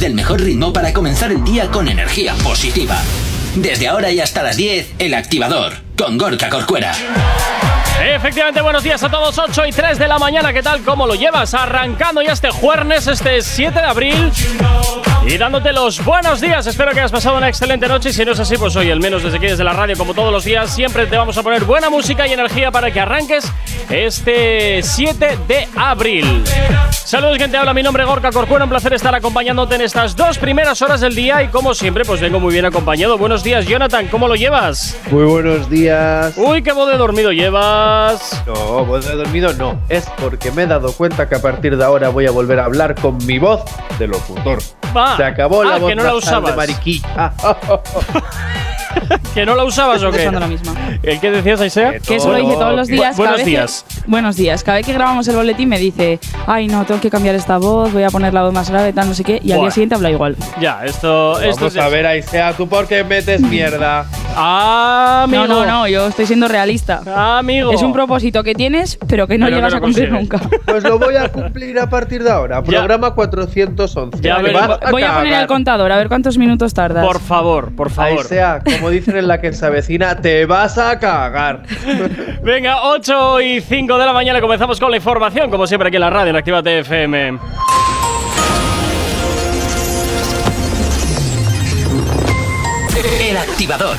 del mejor ritmo para comenzar el día con energía positiva. Desde ahora y hasta las 10, El Activador, con Gorka Corcuera. Efectivamente, buenos días a todos, 8 y 3 de la mañana, ¿qué tal? ¿Cómo lo llevas? Arrancando ya este jueves, este 7 de abril y dándote los buenos días. Espero que hayas pasado una excelente noche y si no es así, pues hoy, al menos desde aquí, desde la radio, como todos los días, siempre te vamos a poner buena música y energía para que arranques este 7 de abril. Saludos, gente. Habla mi nombre, Gorka Corcuera. Un placer estar acompañándote en estas dos primeras horas del día. Y como siempre, pues vengo muy bien acompañado. Buenos días, Jonathan. ¿Cómo lo llevas? Muy buenos días. Uy, qué voz de dormido llevas. No, voz de dormido no. Es porque me he dado cuenta que a partir de ahora voy a volver a hablar con mi voz de locutor. Ah, Se acabó la ah, voz que no la nasal de usabas. ¿Que no la usabas o qué? Usando la misma. ¿El qué decías, Aisea? Que eso lo dice todos los Bu- días. buenos vez que- días. buenos días. Cada vez que grabamos el boletín me dice, ay no, tengo que cambiar esta voz, voy a poner la voz más grave, tal, no sé qué. Y al Buah. día siguiente habla igual. Ya, esto, esto Vamos es- a ver, Aisea, ¿tú por qué metes mierda? Ah, amigo. No, no, no, yo estoy siendo realista. Amigo. Es un propósito que tienes, pero que no Pero que llegas no a cumplir consigues. nunca. Pues lo voy a cumplir a partir de ahora. Ya. Programa 411. Ya Vale, veremos. vas Voy a poner cagar. el contador, a ver cuántos minutos tardas. Por favor, por favor. Aisea, como dicen en la que se avecina, te vas a cagar. Venga, 8 y 5 de la mañana comenzamos con la información, como siempre aquí en la radio, en Actívate FM. El Activador.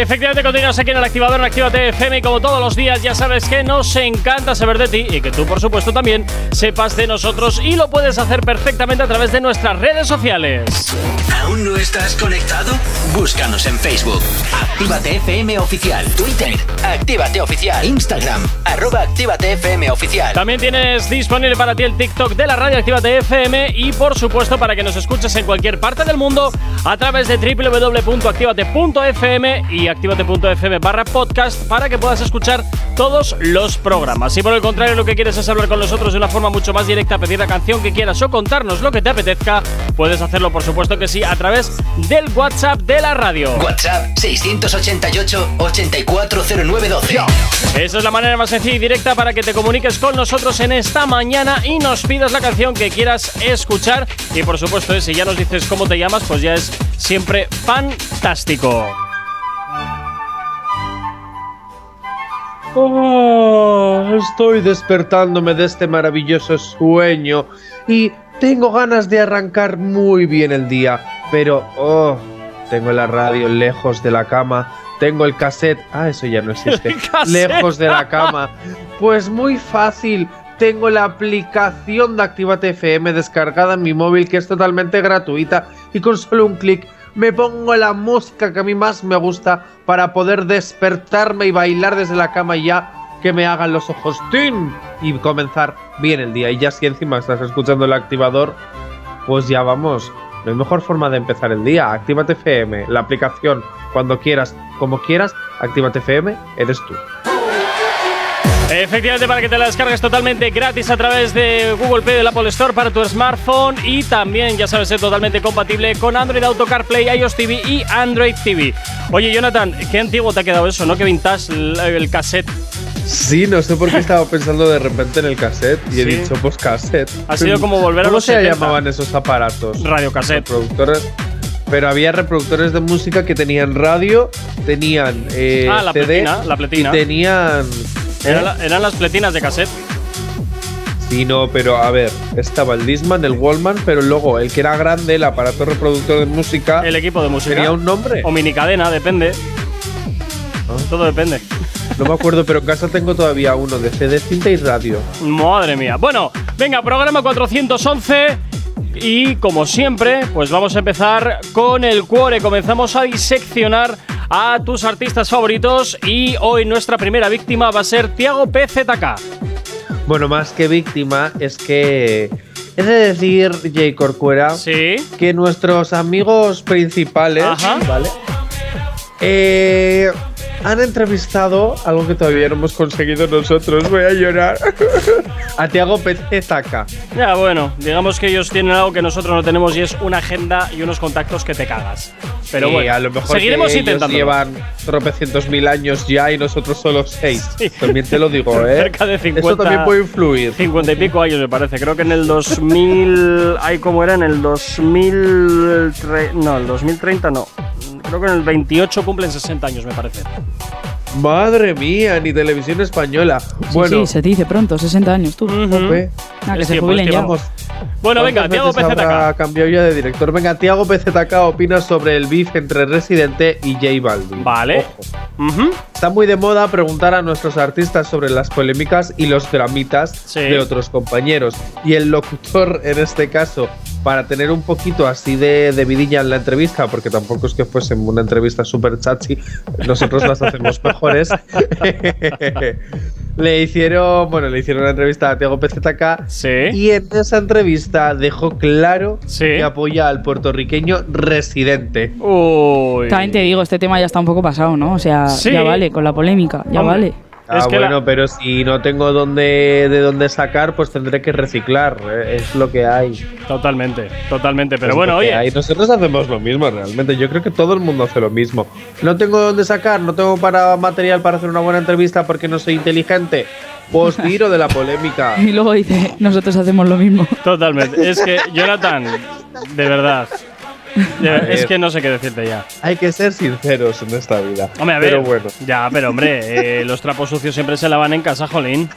Efectivamente, continúas aquí en el activador en Actívate FM y como todos los días ya sabes que nos encanta saber de ti y que tú, por supuesto, también sepas de nosotros y lo puedes hacer perfectamente a través de nuestras redes sociales. ¿Aún no estás conectado? Búscanos en Facebook. Actívate FM Oficial. Twitter. Actívate Oficial. Instagram. Arroba Actívate FM Oficial. También tienes disponible para ti el TikTok de la radio Actívate FM y, por supuesto, para que nos escuches en cualquier parte del mundo a través de www.activate.fm y activate.fm barra podcast para que puedas escuchar todos los programas. Si por el contrario lo que quieres es hablar con nosotros de una forma mucho más directa, pedir la canción que quieras o contarnos lo que te apetezca, puedes hacerlo, por supuesto que sí, a través del WhatsApp de la radio. WhatsApp 688-840912. Esa es la manera más sencilla y directa para que te comuniques con nosotros en esta mañana y nos pidas la canción que quieras escuchar. Y por supuesto, eh, si ya nos dices cómo te llamas, pues ya es siempre fantástico. Oh, estoy despertándome de este maravilloso sueño y tengo ganas de arrancar muy bien el día, pero oh, tengo la radio lejos de la cama, tengo el cassette, ah, eso ya no existe, lejos de la cama. Pues muy fácil, tengo la aplicación de Actívate FM descargada en mi móvil que es totalmente gratuita y con solo un clic me pongo la música que a mí más me gusta para poder despertarme y bailar desde la cama y ya que me hagan los ojos ¡tin! y comenzar bien el día. Y ya si encima estás escuchando el activador, pues ya vamos. No hay mejor forma de empezar el día. Actívate FM, la aplicación, cuando quieras, como quieras, Actívate FM, eres tú. Efectivamente, para que te la descargues totalmente gratis a través de Google Play del Apple Store para tu smartphone y también, ya sabes, es totalmente compatible con Android Auto CarPlay, iOS TV y Android TV. Oye, Jonathan, qué antiguo te ha quedado eso, ¿no? Que vintage el, cassette. Sí, no sé por qué estaba pensando de repente en el cassette y he dicho, pues cassette. Ha sido como volver a ¿Cómo los se 70? llamaban esos aparatos? Radiocassette. Reproductores. Pero había reproductores de música que tenían radio, tenían eh, Ah, la CD pletina, la pletina. y tenían. Era la- eran las pletinas de cassette. Sí, no, pero a ver, estaba el Disman, el Wallman, pero luego el que era grande, el aparato reproductor de música, El equipo de música. tenía un nombre. O minicadena, depende. Todo depende. No me acuerdo, pero en casa tengo todavía uno de CD, cinta y radio. Madre mía. Bueno, venga, programa 411. Y como siempre, pues vamos a empezar con el cuore. Comenzamos a diseccionar a tus artistas favoritos. Y hoy nuestra primera víctima va a ser Tiago PZK. Bueno, más que víctima, es que. He de decir, Jay Corcuera, Sí. que nuestros amigos principales, Ajá. ¿vale? Eh, han entrevistado algo que todavía no hemos conseguido nosotros. Voy a llorar. a Tiago Pezetaca. Ya, bueno, digamos que ellos tienen algo que nosotros no tenemos y es una agenda y unos contactos que te cagas. Pero Sí, bueno, a lo mejor seguiremos intentando. llevan tropecientos mil años ya y nosotros solo seis. Sí. También te lo digo, ¿eh? Cerca de 50. Eso también puede influir. 50 y pico años me parece. Creo que en el 2000. Ay, ¿cómo era? En el 2000. tre- No, el 2030 no. Creo que en el 28 cumplen 60 años, me parece. Madre mía, ni televisión española. Bueno, Sí, se te dice pronto, 60 años tú. Ujú. jope. Ah, que Es se jubilen ya. vamos. Bueno, venga, ¿Cuántas Tiago PZK. cambiado ya de director. Venga, Tiago PZK opina sobre el beef entre Residente y J Balvin. Vale. Ojo. Ujú. Está muy de moda preguntar a nuestros artistas sobre las polémicas y los dramitas Sí. de otros compañeros. Y el locutor, en este caso, para tener un poquito así de, de vidilla en la entrevista, porque tampoco es que fuese una entrevista súper chachi, nosotros las hacemos mejores. le hicieron, bueno, le hicieron una entrevista a Tiago PZK Sí. y en esa entrevista dejó claro Sí. que apoya al puertorriqueño residente. Uy. También te digo, este tema ya está un poco pasado, ¿no? O sea, Sí. ya vale, con la polémica, ya Hombre. vale. Ah, Es que la- bueno, pero si no tengo dónde, de dónde sacar, pues tendré que reciclar. eh, Es lo que hay. Totalmente, totalmente. Pero Es bueno, oye. hay. Nosotros hacemos lo mismo realmente. Yo creo que todo el mundo hace lo mismo. No tengo dónde sacar, no tengo para material para hacer una buena entrevista porque no soy inteligente. Pues tiro de la polémica. Y luego dice, nosotros hacemos lo mismo. Totalmente. Es que, Jonathan, de verdad. A es que no sé qué decirte ya. Hay que ser sinceros en esta vida. Hombre, a ver. Pero bueno. Ya, pero hombre, eh, los trapos sucios siempre se lavan en casa, Jolín.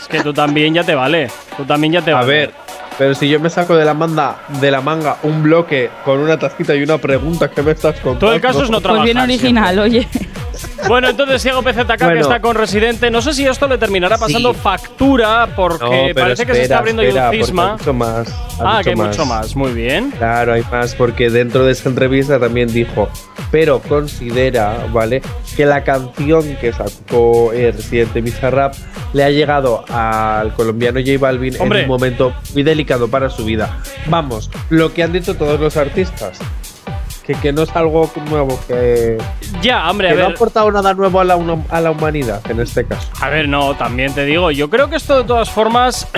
Es que tú también ya te vale. Tú también ya te A vale. ver, pero si yo me saco de la manga, de la manga un bloque con una tacita y una pregunta, ¿qué me estás contando? Todo el caso es no Pues trabajar. bien original, oye. Bueno, entonces Diego PZK que Bueno. está con Residente. No sé si esto le terminará pasando Sí. factura porque No, parece que se está abriendo espera, un cisma. hay mucho más. Ah, que hay mucho más. Muy bien. Claro, hay más, porque dentro de esa entrevista también dijo, pero considera, ¿vale? Que la canción que sacó el Residente Bizarrap le ha llegado al colombiano J Balvin Hombre. en un momento muy delicado para su vida. Vamos, lo que han dicho todos los artistas. Que, que no es algo nuevo, que, Ya, hombre, que a no ha ver. aportado nada nuevo a la, a la humanidad en este caso. A ver, no, también te digo, yo creo que esto de todas formas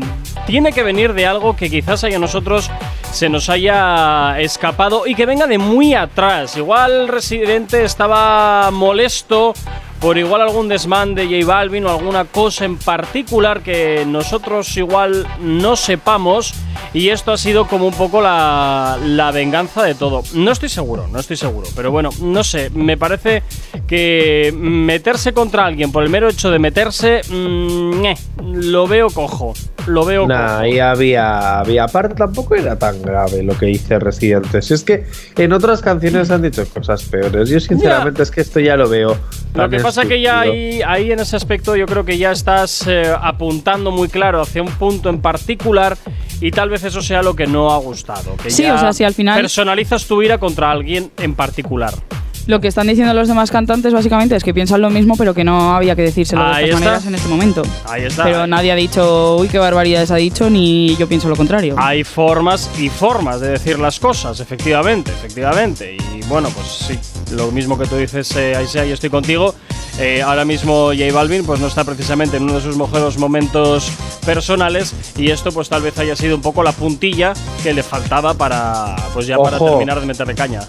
tiene que venir de algo que quizás a nosotros se nos haya escapado y que venga de muy atrás. Igual Residente estaba molesto por igual algún desmán de J Balvin o alguna cosa en particular que nosotros igual no sepamos y esto ha sido como un poco la, la venganza de todo. No estoy seguro, no estoy seguro, pero bueno, no sé, me parece que meterse contra alguien por el mero hecho de meterse, mm, eh, lo veo cojo, lo veo Nah, cojo. ahí había, había aparte tampoco era tan grave lo que dice Residente. Si es que en otras canciones han dicho cosas peores. Yo sinceramente es que esto ya lo veo. Lo tan que pasa que ya ahí, ahí en ese aspecto yo creo que ya estás eh, apuntando muy claro hacia un punto en particular y tal vez eso sea lo que no ha gustado. Que Sí, ya o sea, si al final- personalizas tu ira contra alguien en particular. Lo que están diciendo los demás cantantes básicamente es que piensan lo mismo, pero que no había que decírselo de Ahí estas está. maneras en este momento. Ahí está. Pero nadie ha dicho, uy, qué barbaridades ha dicho, ni yo pienso lo contrario. Hay formas y formas de decir las cosas, efectivamente, efectivamente. Y bueno, pues sí, lo mismo que tú dices, eh, Aisea, yo estoy contigo. Eh, ahora mismo J Balvin pues no está precisamente en uno de sus mejores momentos personales y esto pues tal vez haya sido un poco la puntilla que le faltaba para pues ya para Ojo. terminar de meterle caña.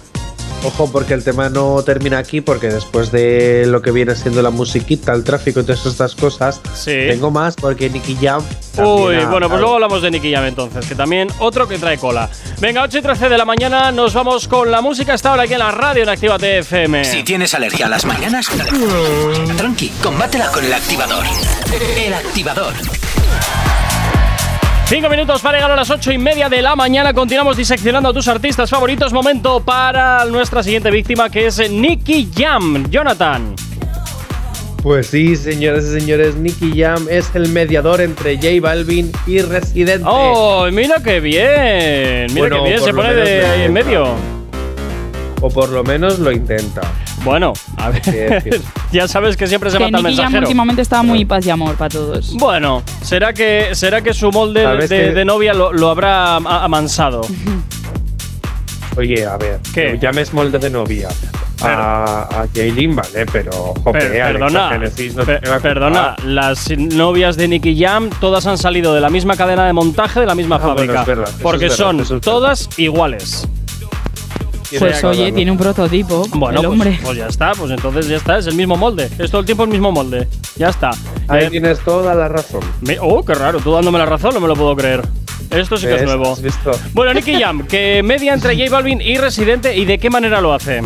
Ojo, porque el tema no termina aquí, porque después de lo que viene siendo la musiquita, el tráfico y todas estas cosas, Sí. tengo más porque Nicky Jam. Uy, ha- bueno, pues ha- luego hablamos de Nicky Jam entonces, que también otro que trae cola. Venga, 8 y 13 de la mañana, nos vamos con la música esta hora aquí en la radio en Activa TFM. Si tienes alergia a las mañanas, tranqui, combátela con el activador. El activador. Cinco minutos para llegar a las ocho y media de la mañana. Continuamos diseccionando a tus artistas favoritos. Momento para nuestra siguiente víctima, que es Nicky Jam. Jonathan. Pues sí, señores y señores, Nicky Jam es el mediador entre J Balvin y Residente. ¡Oh, mira qué bien! Mira Bueno, qué bien, se pone de ahí en medio. O por lo menos lo intenta. Bueno, a ver. ya sabes que siempre se que mata el Nicky Jam mensajero. últimamente está muy paz y amor para todos. Bueno, será que, será que su molde de, ¿Sabes de- que- de novia lo, lo habrá a- amansado. Oye, a ver, ¿Qué? no llames molde de novia. a, a Jaylin, ¿vale? Pero, jope, Per- Alexa perdona, Genesis no per- tiene la culpa. perdona, las novias de Nicky Jam todas han salido de la misma cadena de montaje de la misma Ah, bueno, fábrica. es verdad, porque es verdad, son es todas iguales. Pues oye, tiene un prototipo. Bueno, el pues, hombre. pues ya está, pues entonces ya está, es el mismo molde. Es todo el tiempo el mismo molde. Ya está. Ahí Eh, tienes toda la razón. me- oh, qué raro, tú dándome la razón, no me lo puedo creer. Esto sí que es nuevo. ¿Has visto? Bueno, Nicky Jam, que media entre J Balvin y Residente, ¿y de qué manera lo hace?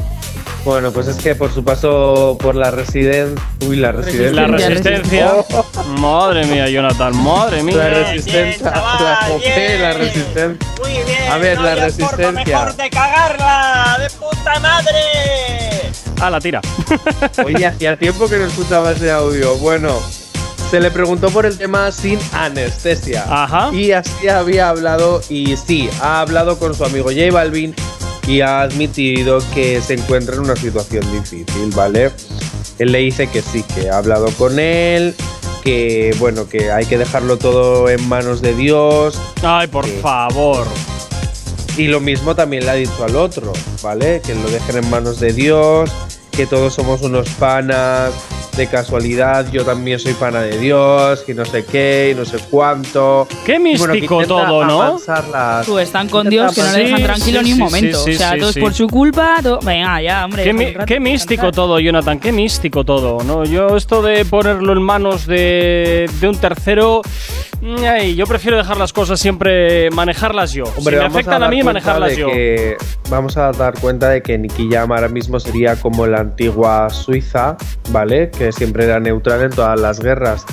Bueno, pues es que por su paso por la residencia. Uy, la residencia. La Resistencia, resistencia. Madre mía, Jonathan, madre La mía. resistencia. la jope, la resistencia. Muy bien. A ver, no la resistencia. mejor de cagarla, de puta madre. Ah, la tira. Oye, hacía tiempo que no escuchaba ese audio. Bueno, se le preguntó por el tema sin anestesia. Ajá. Y así había hablado, y sí, ha hablado con su amigo J Balvin y ha admitido que se encuentra en una situación difícil, ¿vale? Él le dice que sí, que ha hablado con él, que bueno, que hay que dejarlo todo en manos de Dios. Ay, por favor. Y lo mismo también le ha dicho al otro, ¿vale? Que lo dejen en manos de Dios, que todos somos unos panas de casualidad, yo también soy pana de Dios, y no sé qué, y no sé cuánto. Qué bueno, que místico todo, ¿no? las- Tú están con Dios que no le dejan tranquilo sí, ni un sí, momento. sí, o sea, sí, todo es por su culpa. todo- Venga, ya, hombre. Qué, mi- místico todo, Jonathan, qué místico todo. ¿no? Yo esto de ponerlo en manos de, de un tercero, ay, yo prefiero dejar las cosas siempre, manejarlas yo. si me afectan a, dar mí, manejarlas yo. que- vamos a dar cuenta de que Nicky Jam ahora mismo sería como la antigua Suiza, ¿vale? Que siempre era neutral en todas las guerras.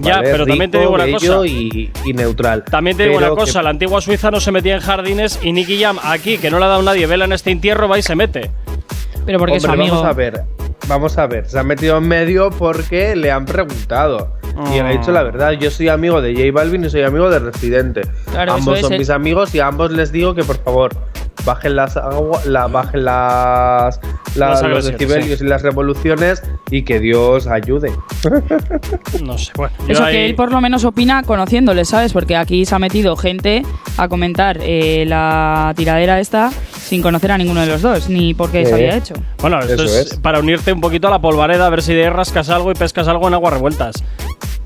Ya, ¿vale? pero también te digo una cosa. Y, y neutral. También te digo Pero una cosa, que- la antigua Suiza no se metía en jardines y Nicky Jam aquí, que no le ha dado nadie vela en este entierro, va y se mete. Pero porque es Hombre, amigo. Vamos a ver, vamos a ver. Se ha metido en medio porque le han preguntado. Y Ah. ha dicho la verdad. Yo soy amigo de J Balvin y soy amigo de Residente. Claro, ambos son es, mis amigos y a ambos les digo que por favor bajen las agua- la, bajen las, la- Las los decibelios y las revoluciones y que Dios ayude. No sé, bueno. Eso ahí- que él por lo menos opina conociéndole, ¿sabes? Porque aquí se ha metido gente a comentar eh, la tiradera esta sin conocer a ninguno de los dos, ni por qué se había hecho. Bueno, esto es, es. para unirte un poquito a la polvareda, a ver si de rascas algo y pescas algo en aguas revueltas.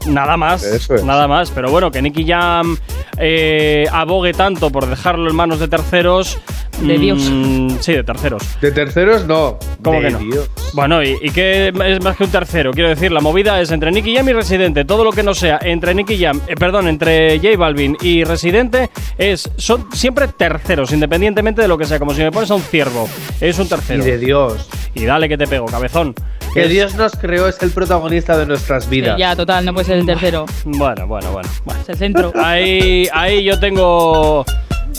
Nada más, Eso es. nada más. Pero bueno, que Nicky Jam eh, abogue tanto por dejarlo en manos de terceros. De Dios. mm, Sí, de terceros. De terceros no. ¿Cómo de que no? Dios. Bueno, ¿y, y qué es más que un tercero? Quiero decir, la movida es entre Nicky Jam y Residente. Todo lo que no sea entre Nicky Jam, eh, perdón, entre J Balvin y Residente es son siempre terceros, independientemente de lo que sea. Como si me pones a un ciervo, es un Y tercero. de Dios. Y dale que te pego, cabezón. Que Dios nos creó, es el protagonista de nuestras vidas. Eh, ya, total, no puede ser el tercero. Bueno, bueno, bueno. bueno. Es el centro. Ahí, ahí yo tengo.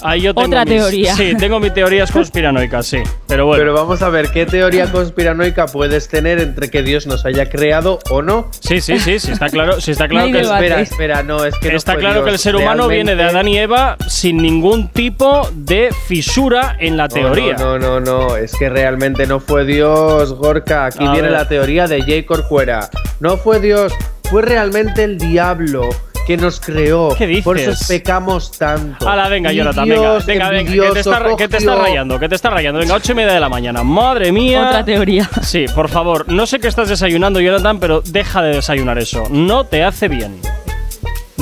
Ahí yo tengo Otra mis- teoría. Sí, tengo mis teorías conspiranoicas, sí. Pero bueno. Pero vamos a ver qué teoría conspiranoica puedes tener entre que Dios nos haya creado o no. sí, sí, sí, sí, está claro, sí está claro que el- debate. Espera, espera, no, es que no está claro que el ser humano viene de Adán y Eva sin ningún tipo de fisura en la No, teoría. No, no, no, no, es que realmente no fue Dios, Gorka. Aquí A viene ver. la teoría de J. Corcuera. No fue Dios, fue realmente el diablo que nos creó. ¿Qué dices? Por eso pecamos tanto. Hala, venga, Y Jonathan, venga, Dios, venga, venga, que te, está, que te está rayando, que te está rayando. Venga, ocho y media de la mañana. Madre mía. Otra teoría. Sí, por favor, no sé qué estás desayunando, Jonathan, pero deja de desayunar eso. No te hace bien.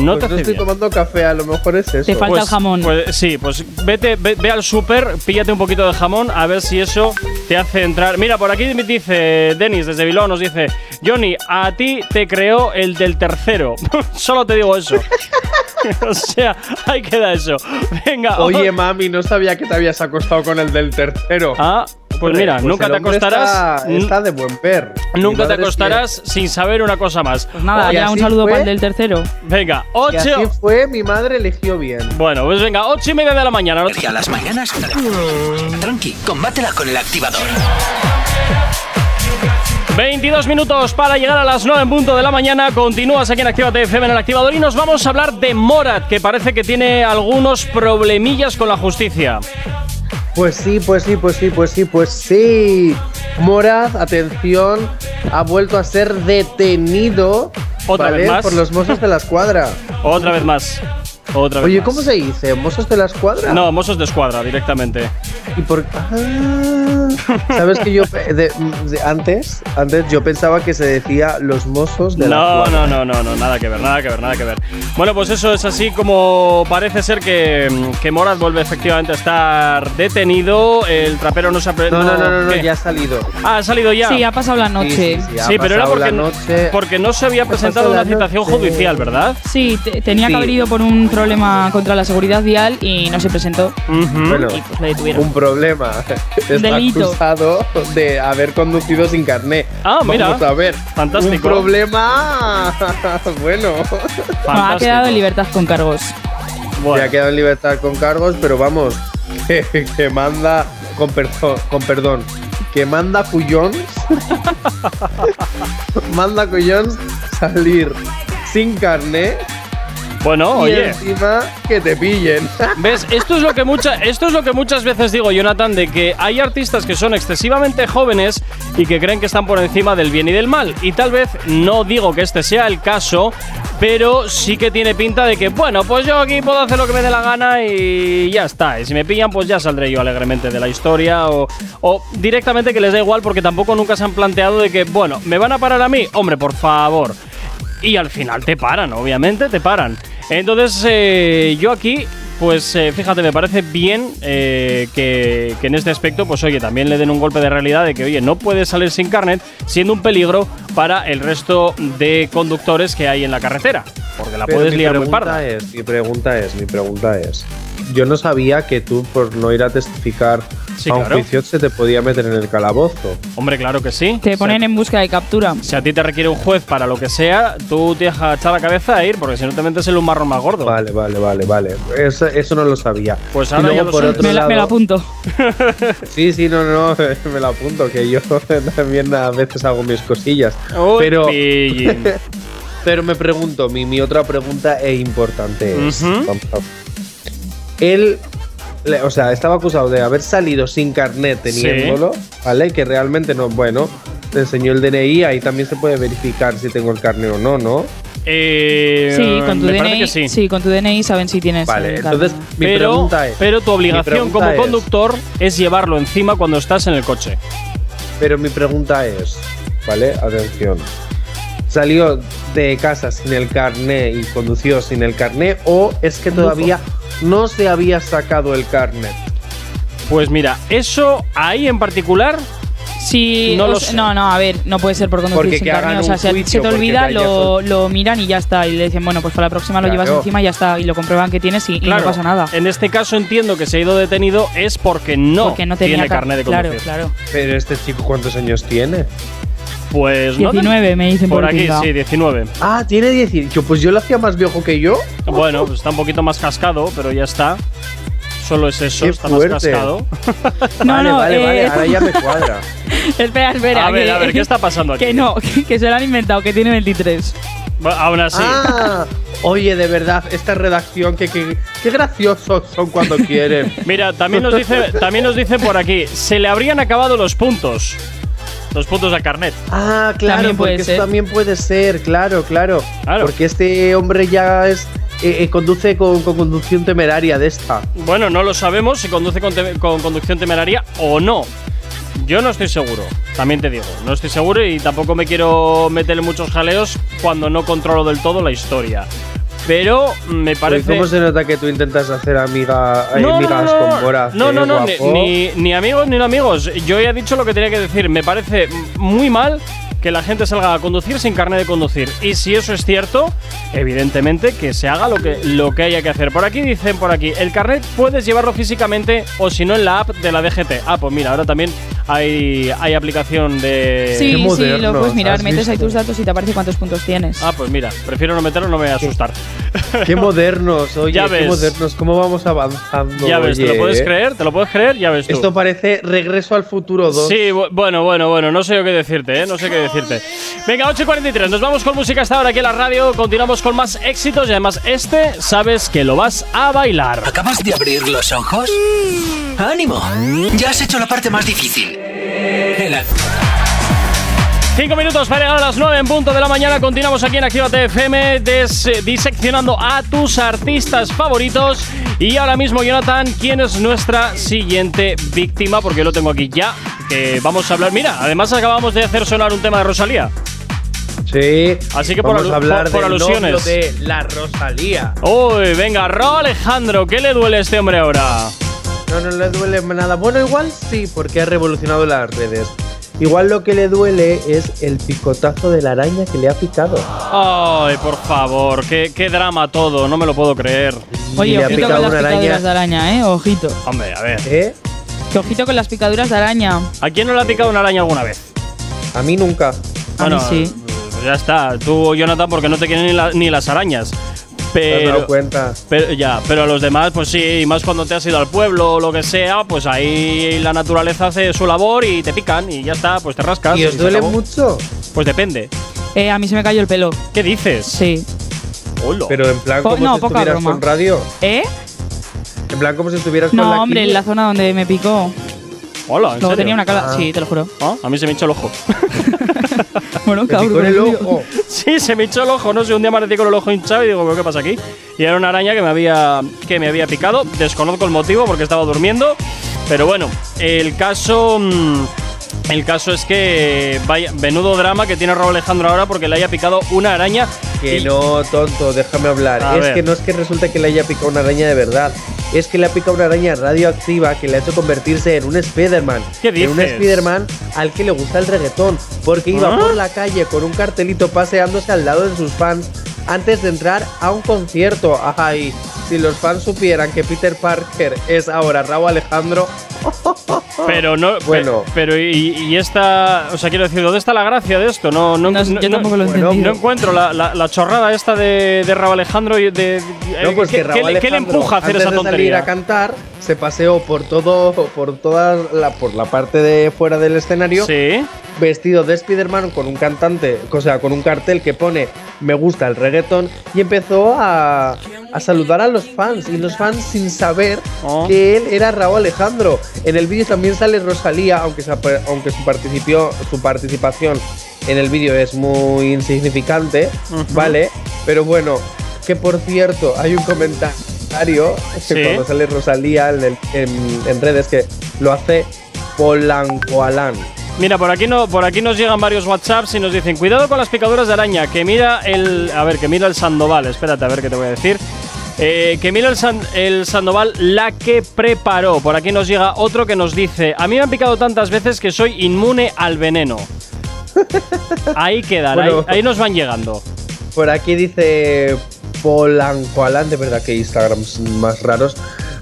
No Pues te no hace estoy bien. tomando café, a lo mejor es eso. Te falta el jamón. pues sí, pues vete, ve, ve al súper, píllate un poquito de jamón, a ver si eso te hace entrar. Mira, por aquí me dice Denis desde Bilbao, nos dice, Johnny, a ti te creó el del tercero. Solo te digo eso. o sea, ahí queda eso. Venga, Oye, mami, no sabía que te habías acostado con el del tercero. Ah, pues mira, Pues nunca te acostarás. Está, está de buen ver. Mi Nunca te acostarás sin saber una cosa más. Pues nada, ya un saludo fue. para el del tercero. Venga, que- Y así ocho. fue, mi madre eligió bien. Bueno, pues venga, ocho y media de la mañana. Y a las mañanas, tranqui, combátela con el activador. 22 minutos para llegar a las 9 en punto de la mañana. Continúas aquí en Actívate FM en el activador y nos vamos a hablar de Morat, que parece que tiene algunos problemillas con la justicia. Pues sí, pues sí, pues sí, pues sí, pues sí. Moraz, atención, ha vuelto a ser detenido Otra ¿vale? vez más. por los mozos de la escuadra. Otra vez más. Otra vez Oye, más. ¿cómo se dice? ¿Mozos de la escuadra? No, Mossos de Escuadra directamente. ¿Y por Ah, ¿Sabes que yo pe- de- de- antes, antes yo pensaba que se decía los mozos de la No, escuadra? no, no, no, no, nada que ver, nada que ver, nada que ver. Bueno, pues eso es así como parece ser que, que Morat vuelve efectivamente a estar detenido. El trapero no se ha. No, no, no, no, no, ya ha salido. Ah, ha salido ya. Sí, ha pasado la noche. Sí, sí, sí, Sí, pero era porque, la noche. porque no se había presentado una la citación judicial, ¿verdad? Sí, te- tenía Sí. que haber ido por un problema contra la seguridad vial y no se presentó. Ujú. Bueno, Y pues le detuvieron. un problema. Está delito. acusado de haber conducido sin carné. Ah, mira. Vamos a ver. Fantástico. Un problema. bueno. No, ha Fantástico. quedado en libertad con cargos. Bueno. Se ha quedado en libertad con cargos, pero vamos, que, que manda, con, perdón, con perdón, que manda cuyons, manda cuyons salir sin carné Bueno, y oye. encima que te pillen. ¿Ves? Esto es lo que mucha, esto es lo que muchas veces digo, Jonathan, de que hay artistas que son excesivamente jóvenes y que creen que están por encima del bien y del mal. Y tal vez no digo que este sea el caso, pero sí que tiene pinta de que, bueno, pues yo aquí puedo hacer lo que me dé la gana y ya está. Y si me pillan, pues ya saldré yo alegremente de la historia o, o directamente que les da igual porque tampoco nunca se han planteado de que, bueno, ¿me van a parar a mí? Hombre, por favor. Y al final te paran, obviamente te paran. Entonces, eh, yo aquí, pues eh, fíjate, me parece bien eh, que, que en este aspecto, pues oye, también le den un golpe de realidad de que, oye, no puedes salir sin carnet, siendo un peligro para el resto de conductores que hay en la carretera. Porque la Pero puedes liar muy parda. Es, mi pregunta es, mi pregunta es, yo no sabía que tú por no ir a testificar Sí, a un claro. juicio se te podía meter en el calabozo. Hombre, claro que sí. Te O sea, ponen en busca de captura. Si a ti te requiere un juez para lo que sea, tú te dejas echar la cabeza a ir, porque si no te metes en un marrón más gordo. Vale, vale, vale, vale. Eso, eso no lo sabía. Pues Y ahora luego, ya lo por otro Me la, me la lado- apunto. Sí, sí, no, no, no, me lo apunto, que yo también a veces hago mis cosillas. Uy, pero, pero me pregunto, mi, mi otra pregunta e importante es, a ver. Él, le- o sea, estaba acusado de haber salido sin carnet teniéndolo, ¿vale? Que realmente no, bueno, te enseñó el DNI, ahí también se puede verificar si tengo el carnet o no, ¿no? Eh, Sí, con tu DNI. sí. con tu DNI saben si tienes. Vale, el entonces mi pero, pregunta es, pero tu obligación como es- conductor es llevarlo encima cuando estás en el coche. Pero mi pregunta es, ¿vale? Atención. ¿Salió de casa sin el carné y condució sin el carné o es que todavía no se había sacado el carnet? Pues mira, eso ahí en particular, Sí, No o lo sea, sé. no, no, a ver, no puede ser por conducir Porque sin hagan O sea, se, juicio, se te olvida, lo, lo miran y ya está. Y le dicen, bueno, pues para la próxima lo llevas Claro. encima y ya está. Y lo comprueban que tienes y, y claro, no pasa nada. En este caso entiendo que se ha ido detenido es porque no, porque no tenía tiene car- carnet de Claro, conducir. claro. Pero este chico, ¿cuántos años tiene? Pues no. 19 me dicen Por por, aquí, sí, 19. Ah, tiene 18. Pues yo lo hacía más viejo que yo. Bueno, pues está un poquito más cascado, pero ya está. Solo es eso, Qué está fuerte. más cascado. No, vale, no, vale, eh, vale. Ahora ya me cuadra. espera, espera. a ver, que- a ver, ¿qué está pasando aquí? Que no, que, que se lo han inventado, que tiene 23. Bueno, Aún así. Ah, oye, de verdad, esta redacción, que, que- qué graciosos son cuando quieren. Mira, también nos dice, también nos dicen por aquí, se le habrían acabado los puntos. Los puntos de carnet. Ah, claro, También puede porque ser. eso también puede ser, claro, claro. Claro. Porque este hombre ya es eh, eh, conduce con, con conducción temeraria de esta. Bueno, no lo sabemos si conduce con, te- con conducción temeraria o no. Yo no estoy seguro, también te digo. No estoy seguro y tampoco me quiero meter en muchos jaleos cuando no controlo del todo la historia. Pero me Uy, parece. ¿Cómo se nota que tú intentas hacer amiga, eh, No, amigas no, con Boraz? No, no, no, ni- ni amigos ni no amigos. Yo ya he dicho lo que tenía que decir. Me parece muy mal que la gente salga a conducir sin carnet de conducir. Y si eso es cierto, evidentemente que se haga lo que, lo que haya que hacer. Por aquí dicen, por aquí, el carnet puedes llevarlo físicamente o si no en la app de la DGT. Ah, pues mira, ahora también hay, hay aplicación de... Sí, sí, lo puedes mirar. ¿has Metes ahí tus datos y te aparece cuántos puntos tienes. Ah, pues mira, prefiero no meterlo, no me voy a asustar. Qué modernos, oye, Ya qué ves. modernos. ¿Cómo vamos avanzando? ya ves, ¿te lo puedes eh? creer? ¿Te lo puedes creer? Ya ves tú. Esto parece Regreso al Futuro 2. Sí, bu- bueno, bueno, bueno, no sé yo qué decirte, ¿eh? No sé qué decirte. Venga, 8 y 43, nos vamos con música hasta ahora aquí en la radio, continuamos con más éxitos y además este sabes que lo vas a bailar. ¿Acabas de abrir los ojos? ¡Ánimo! Ya has hecho la parte más difícil. El, minutos para llegar a las 9 en punto de la mañana. Continuamos aquí en Actívate FM eh, diseccionando a tus artistas favoritos. Y ahora mismo, Jonathan, ¿quién es nuestra siguiente víctima? Porque lo tengo aquí ya. Que vamos a hablar. Mira, además acabamos de hacer sonar un tema de Rosalía. Sí. Así que por vamos alu- a hablar por- por del alusiones. de la Rosalía. Uy, venga, Ro Alejandro, ¿qué le duele a este hombre ahora? No, no le duele nada. Bueno, igual sí, porque ha revolucionado las redes. Igual lo que le duele es el picotazo de la araña que le ha picado. Ay, por favor, qué, qué drama todo, no me lo puedo creer. Oye, le ha ojito picado con las picaduras de araña, ¿eh? Ojito. Hombre, a ver. ¿Eh? Que ojito con las picaduras de araña. ¿A quién no le ha picado una araña alguna vez? A mí nunca. A mí sí. ya está. Tú, Jonathan, porque no te quieren ni, la- ni las arañas. ¿Te has dado Pero, cuenta? pero ya, pero a los demás, pues sí, y más cuando te has ido al pueblo o lo que sea, pues ahí la naturaleza hace su labor y te pican y ya está, pues te rascas. ¿Y os duele mucho? Pues depende. Eh, a mí se me cayó el pelo. ¿Qué dices? Sí. Hola. Pero en plan como no, si poca estuvieras broma. con radio. ¿Eh? En plan como si estuvieras con la No, hombre, en la zona donde me picó. Hola, ¿en Luego serio? tenía una cala. Ah. Sí, te lo juro. Ah, A mí se me hinchó el ojo. Bueno, picó en el ojo. Sí, se me hinchó el ojo, no sé, un día amanecí con el ojo hinchado y digo, ¿pero ¿qué pasa aquí? Y era una araña que me había, que me había picado, desconozco el motivo porque estaba durmiendo, pero bueno, el caso... mm, El caso es que vaya, menudo drama que tiene Raúl Alejandro ahora porque le haya picado una araña. Que y- no, tonto, déjame hablar. A es ver. que no es que resulta que le haya picado una araña de verdad. Es que le ha picado una araña radioactiva que le ha hecho convertirse en un Spider-Man. ¿Qué En un dices? Spider-Man al que le gusta el reggaetón. Porque iba ¿Ah? por la calle con un cartelito paseándose al lado de sus fans antes de entrar a un concierto. Ay, si los fans supieran que Peter Parker es ahora Raúl Alejandro. Pero no. pe- Bueno. Pero y, y esta. O sea, quiero decir, ¿dónde está la gracia de esto? No, no, No, yo tampoco lo he. No encuentro la, la- la chorrada esta de, de Raúl Alejandro y de. de- No, pues ¿qué, que qué le- qué le Alejandro, empuja a hacer antes esa de salir tontería? a cantar, se paseó por todo, por toda la, por la parte de fuera del escenario, Sí. vestido de Spider-Man con un cantante, o sea, con un cartel que pone me gusta el reggaetón y empezó a, a saludar a los fans y los fans sin saber Oh. que él era Raúl Alejandro. En el vídeo también sale Rosalía, aunque, se- aunque su, su participación en el vídeo es muy insignificante. ¿vale? Pero bueno, que por cierto, hay un comentario Sí. que cuando sale Rosalía en, el- en- en redes que lo hace Polancoalán. Mira, por aquí no, por aquí nos llegan varios WhatsApps y nos dicen cuidado con las picaduras de araña, que mira el, a ver, que mira el Sandoval, espérate a ver qué te voy a decir. Eh, que mira el, San- el Sandoval la que preparó. Por aquí nos llega otro que nos dice, a mí me han picado tantas veces que soy inmune al veneno. Ahí quedan, Bueno. ahí, ahí nos van llegando. Por aquí dice Polancoalán, de verdad que Instagrams más raros.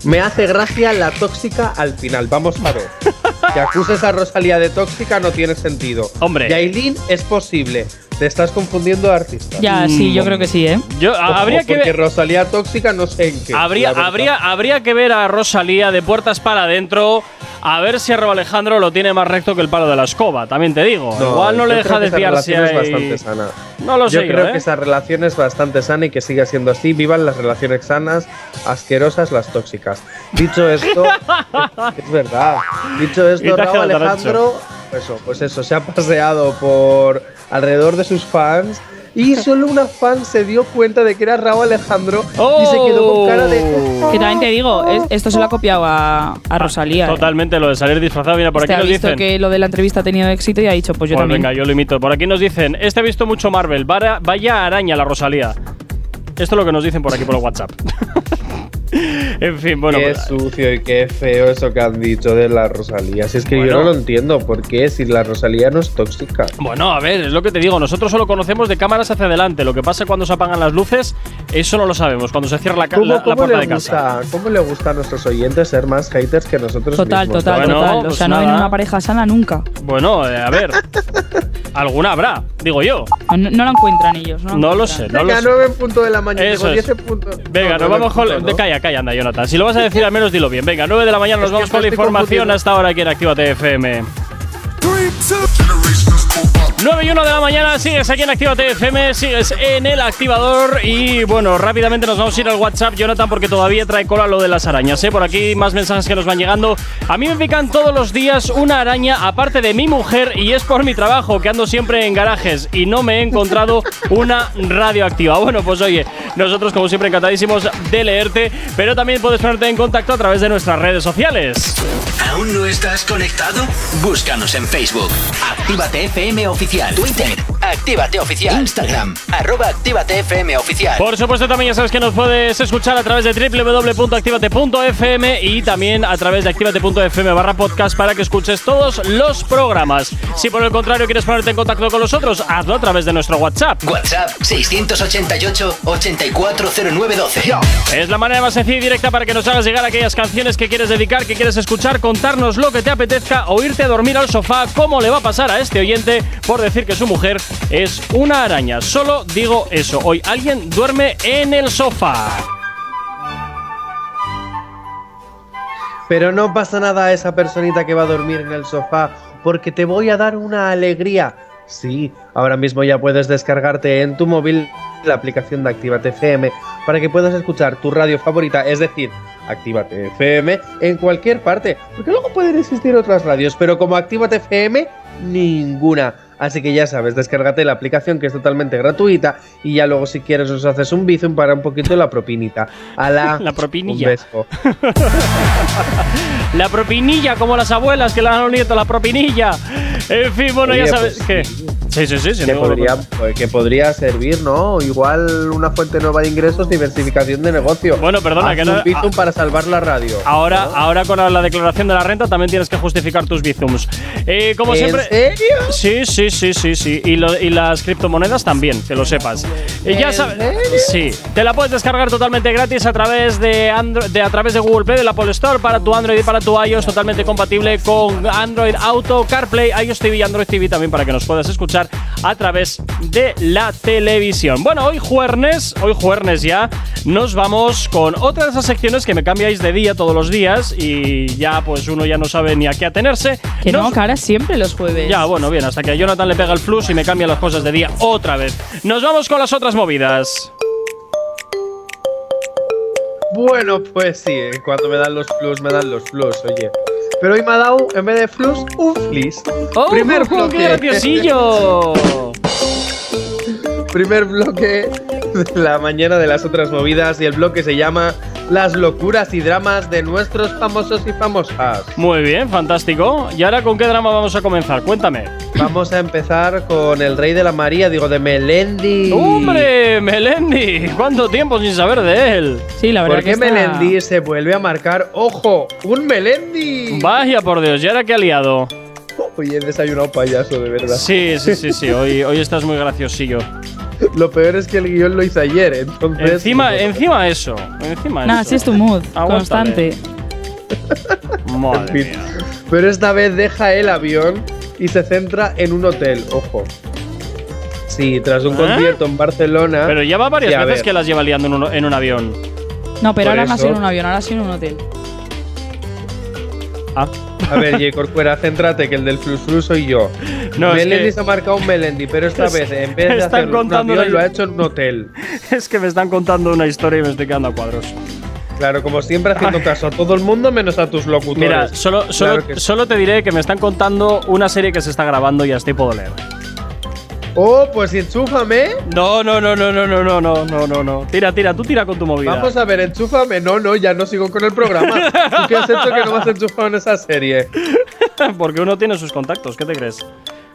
Me hace gracia la tóxica al final. Vamos a ver. Que acuses a Rosalía de tóxica no tiene sentido. Hombre. Yailin es posible. Te estás confundiendo de artista. Ya, sí, yo creo que sí, ¿eh? Yo, a- habría que porque ver, Rosalía tóxica no sé en qué. habría, la verdad. habría, habría que ver a Rosalía de puertas para adentro, a ver si a Raúl Alejandro lo tiene más recto que el palo de la escoba, también te digo. Igual no yo le creo deja que esa desviarse relación ahí. es bastante sana. No lo sé yo yo, creo ¿eh? que esa relación es bastante sana y que siga siendo así. Vivan las relaciones sanas, asquerosas las tóxicas. Dicho esto, es, verdad. Dicho Y esto, te Raúl Alejandro, eso, pues eso, se ha paseado por alrededor de sus fans. Y solo una fan se dio cuenta de que era Raúl Alejandro y se quedó con cara de. Oh. Que también te digo, es- esto se lo ha copiado a, a Rosalía. ¿eh? Totalmente, lo de salir disfrazado. Mira, por Este aquí ha nos visto dicen. que lo de la entrevista ha tenido éxito y ha dicho, pues yo Pues también. venga, yo lo imito. Por aquí nos dicen, este ha visto mucho Marvel, vaya, vaya araña la Rosalía. Esto es lo que nos dicen por aquí por el WhatsApp. en fin, bueno. qué pues- sucio y qué feo eso que han dicho de la Rosalía. Si es que Bueno. yo no lo entiendo, ¿por qué? Si la Rosalía no es tóxica. Bueno, a ver, es lo que te digo. Nosotros solo conocemos de cámaras hacia adelante. Lo que pasa cuando se apagan las luces, eso no lo sabemos. Cuando se cierra la, ¿Cómo, la- la cómo puerta le de casa. gusta, ¿Cómo le gusta a nuestros oyentes ser más haters que nosotros Total, mismos? total, Bueno, total. pues o sea, no ven una pareja sana nunca. Bueno, eh, a ver. alguna habrá, digo yo. No, no lo encuentran ellos. No, No lo sé, no lo Venga, sé. 9 en punto de la mañana. Eso es. 10 en punto. Venga, no, nos 9 vamos con. punto, Calla, anda, Jonathan. Si lo vas a decir, al menos dilo bien. Venga, 9 de la mañana nos Es vamos con la información confundido. hasta ahora aquí en Actívate FM. Three, two. Generations move up. 9 y 1 de la mañana, sigues aquí en Actívate FM, sigues en el activador y bueno, rápidamente nos vamos a ir al WhatsApp, Jonathan, porque todavía trae cola lo de las arañas, ¿eh? Por aquí más mensajes que nos van llegando. A mí me pican todos los días una araña, aparte de mi mujer, y es por mi trabajo, que ando siempre en garajes y no me he encontrado una radioactiva. Bueno, pues oye, nosotros como siempre encantadísimos de leerte, pero también puedes ponerte en contacto a través de nuestras redes sociales. ¿Aún no estás conectado? Búscanos en Facebook. Actívate FM Oficial. Twitter. Actívate Oficial. Instagram. Arroba Actívate FM Oficial. Por supuesto, también ya sabes que nos puedes escuchar a través de www.activate.fm y también a través de activate.fm barra podcast para que escuches todos los programas. Si por el contrario quieres ponerte en contacto con nosotros, hazlo a través de nuestro WhatsApp. WhatsApp 688-840912. Es la manera más sencilla y directa para que nos hagas llegar aquellas canciones que quieres dedicar, que quieres escuchar, contarnos lo que te apetezca o irte a dormir al sofá, como le va a pasar a este oyente por decir que su mujer es una araña. Solo digo eso. Hoy alguien duerme en el sofá. Pero no pasa nada a esa personita que va a dormir en el sofá, porque te voy a dar una alegría. Sí, ahora mismo ya puedes descargarte en tu móvil la aplicación de Actívate FM para que puedas escuchar tu radio favorita, es decir, Actívate FM en cualquier parte, porque luego pueden existir otras radios, pero como Actívate FM, ninguna. Así que ya sabes, descárgate la aplicación que es totalmente gratuita y ya luego si quieres nos haces un bizum para un poquito la propinita. A la, La propinilla. Un. La propinilla, como las abuelas que le dan a los nietos, la propinilla. En fin, bueno, ya sabes pues que. sí. Sí, sí, sí, que, podría, pues, que podría servir, ¿no? Igual una fuente nueva de ingresos, diversificación de negocio. Bueno, perdona, Haz que no- un Bizum para salvar la radio. Ahora, ahora con la declaración de la renta también tienes que justificar tus bizums. Eh, como ¿En siempre. Serio? Sí, sí, sí, sí, sí. Y, lo- y las criptomonedas también, que lo sepas. Eh, ya ¿En sabes. serio? Sí. Te la puedes descargar totalmente gratis a través de Android, de, a través de Google Play, de la Apple Store, para tu Android y para tu iOS, totalmente compatible con Android Auto, CarPlay, iOS TV y Android TV también para que nos puedas escuchar a través de la televisión. Bueno, hoy jueves, hoy jueves ya, nos vamos con otra de esas secciones que me cambiáis de día todos los días y ya pues uno ya no sabe ni a qué atenerse. Que no, Nos- cara, siempre los jueves. Ya, bueno, bien, hasta que a Jonathan le pega el flux y me cambia las cosas de día otra vez. Nos vamos con las otras movidas. Bueno, pues sí, eh, cuando me dan los flus, me dan los flus, oye. Pero hoy me ha dado, en vez de flus, un flis. ¡Oh, Primer qué graciosillo! Primer bloque de la mañana de las otras movidas y el bloque se llama Las locuras y dramas de nuestros famosos y famosas. Muy bien, fantástico. ¿Y ahora con qué drama vamos a comenzar? Cuéntame. Vamos a empezar con el rey de la María, digo, de Melendi. ¡Hombre, Melendi! ¿Cuánto tiempo sin saber de él? Sí, la verdad ¿Por que qué está- Melendi se vuelve a marcar? ¡Ojo! ¡Un Melendi! Vaya por Dios, ¿y ahora qué ha liado? Oye, he desayunado payaso, de verdad. Sí, sí, sí, sí. Hoy, hoy estás muy graciosillo. Lo peor es que el guion lo hice ayer, entonces. Encima, encima eso. Encima Nah, eso. sí es tu mood, Aguántale. constante. Madre En fin. mía. Pero esta vez deja el avión y se centra en un hotel, ojo. Sí, tras un ¿Eh? concierto en Barcelona. Pero ya va varias Sí, veces ver. que las lleva liando en un, en un avión. No, pero Por ahora no ha sido en un avión, ahora ha sido en un hotel. Ah. A ver, J. Corcuera, céntrate, que el del Flus Flus soy yo. No, es Melendi que- se ha marcado un Melendi, pero esta Es- vez, en vez de en un avión, una- lo ha hecho en un hotel. Es que me están contando una historia y me estoy quedando a cuadros. Claro, como siempre, haciendo caso a todo el mundo menos a tus locutores. Mira, solo, solo, Claro solo te diré que me están contando una serie que se está grabando y así puedo leer. Oh, pues enchúfame. No, no, no, no, no, no, no, no, no, no, no. Tira, tira, tú tira con tu movida. Vamos a ver, enchúfame. No, no, ya no sigo con el programa. ¿Tú qué has hecho que no me has enchufado en esa serie? Porque uno tiene sus contactos, ¿qué te crees?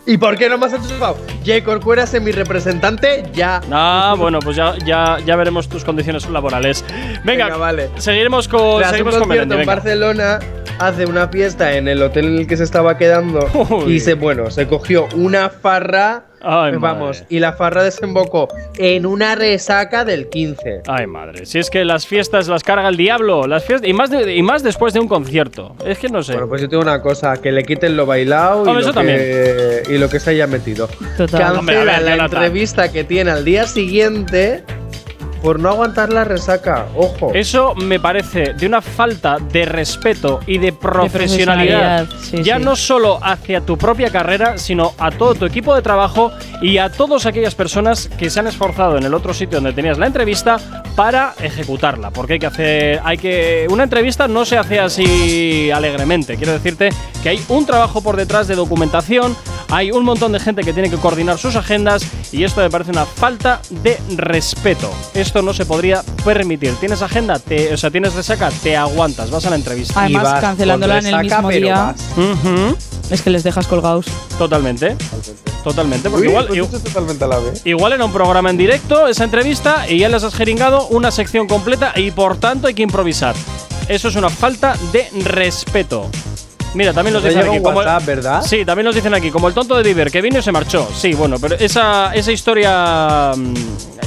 ¿Y por qué no me has enchufado? J. Corcuera es mi representante ya. Ah, bueno, pues ya, ya, ya veremos tus condiciones laborales. Venga, Venga, vale. seguiremos con, Tras un seguimos con concierto en. Barcelona, hace una fiesta en el hotel en el que se estaba quedando Uy. y se, bueno, se cogió una farra. Ay, vamos, madre. y la farra desembocó en una resaca del 15. Ay, madre. Si es que las fiestas las carga el diablo. Las fiestas, y, más de- y más después de un concierto. Es que no sé. Bueno, pues yo tengo una cosa, que le quiten lo bailado y, lo que, también. y lo que se haya metido. Total. Hombre, a ver, Cancela la Jonathan. entrevista que tiene al día siguiente por no aguantar la resaca. Ojo. Eso me parece de una falta de respeto y de profesionalidad, profesionalidad, sí, ya sí. no solo hacia tu propia carrera, sino a todo tu equipo de trabajo y a todas aquellas personas que se han esforzado en el otro sitio donde tenías la entrevista para ejecutarla. Porque hay que hacer, hay que una entrevista no se hace así alegremente. Quiero decirte que hay un trabajo por detrás de documentación, hay un montón de gente que tiene que coordinar sus agendas y esto me parece una falta de respeto. Esto no se podría permitir. ¿Tienes agenda? Te, o sea, tienes resaca, te aguantas, vas a la entrevista. Y Además, vas cancelándola en el resaca, mismo pero día, es que les dejas colgados. Totalmente. Totalmente. Porque Uy, igual, pues i- esto es totalmente a la vez. igual era un programa en directo, esa entrevista, y ya les has jeringado una sección completa y por tanto hay que improvisar. Eso es una falta de respeto. Mira, también nos dicen aquí. como el- WhatsApp, ¿verdad? Sí, también nos dicen aquí, como el tonto de Diver, que vino y se marchó. Sí, bueno, pero esa, esa historia. mm,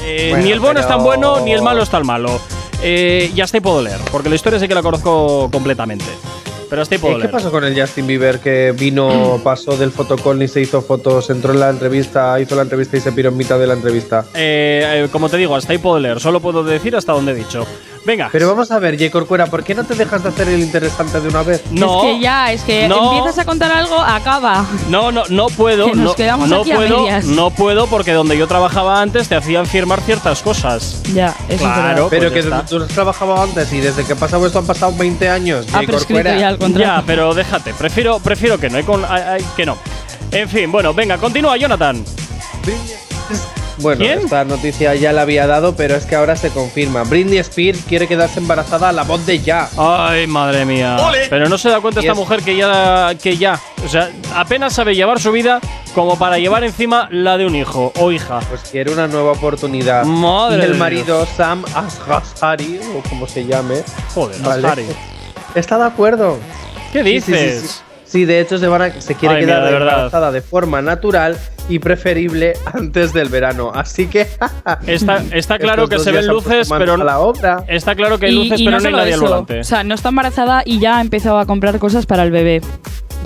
eh, Bueno, ni el bueno es tan pero- bueno, ni el malo es tan malo. Eh, y hasta ahí puedo leer, porque la historia sí que la conozco completamente. Pero hasta ahí puedo Eh, ¿Qué leer. pasó con el Justin Bieber que vino, pasó del fotocall ni se hizo fotos, entró en la entrevista, hizo la entrevista y se piró en mitad de la entrevista? Eh, eh, como te digo, hasta ahí puedo leer, solo puedo decir hasta donde he dicho. Venga. Pero vamos a ver, J. Corcuera, ¿por qué no te dejas de hacer el interesante de una vez? no, Es que ya, es que No. empiezas a contar algo, acaba. no, no, no puedo. Que nos no, quedamos no aquí a puedo, medias. no puedo porque donde yo trabajaba antes te hacían firmar ciertas cosas. Ya, eso Claro. es verdad. Pero pues que está. tú has trabajado antes y desde que pasó esto han pasado 20 años. Ha prescrito ya el contrato. Ya, pero déjate, prefiero, prefiero que no, hay con- hay- hay- que no. En fin, bueno, venga, continúa, Jonathan. Bueno, ¿Quién? esta noticia ya la había dado, pero es que ahora se confirma. Britney Spears quiere quedarse embarazada a la voz de ya. Ay, madre mía. Pero no se da cuenta Y esta es- mujer que ya, que ya, o sea, apenas sabe llevar su vida como para llevar encima la de un hijo o hija. Pues quiere una nueva oportunidad. Madre y el marido Sam Asghari, o como se llame, Joder, Vale. Asghari. está de acuerdo. ¿Qué Sí, sí, sí, dices? sí. Sí, de hecho se, van a- se quiere Ay, quedar mira, de verdad. embarazada de forma natural y preferible antes del verano. Así que Está, está claro que se ven luces, manos pero a la obra. está claro que hay luces, y pero no, solo hay nadie al volante. O sea, no está embarazada y ya ha empezado a comprar cosas para el bebé.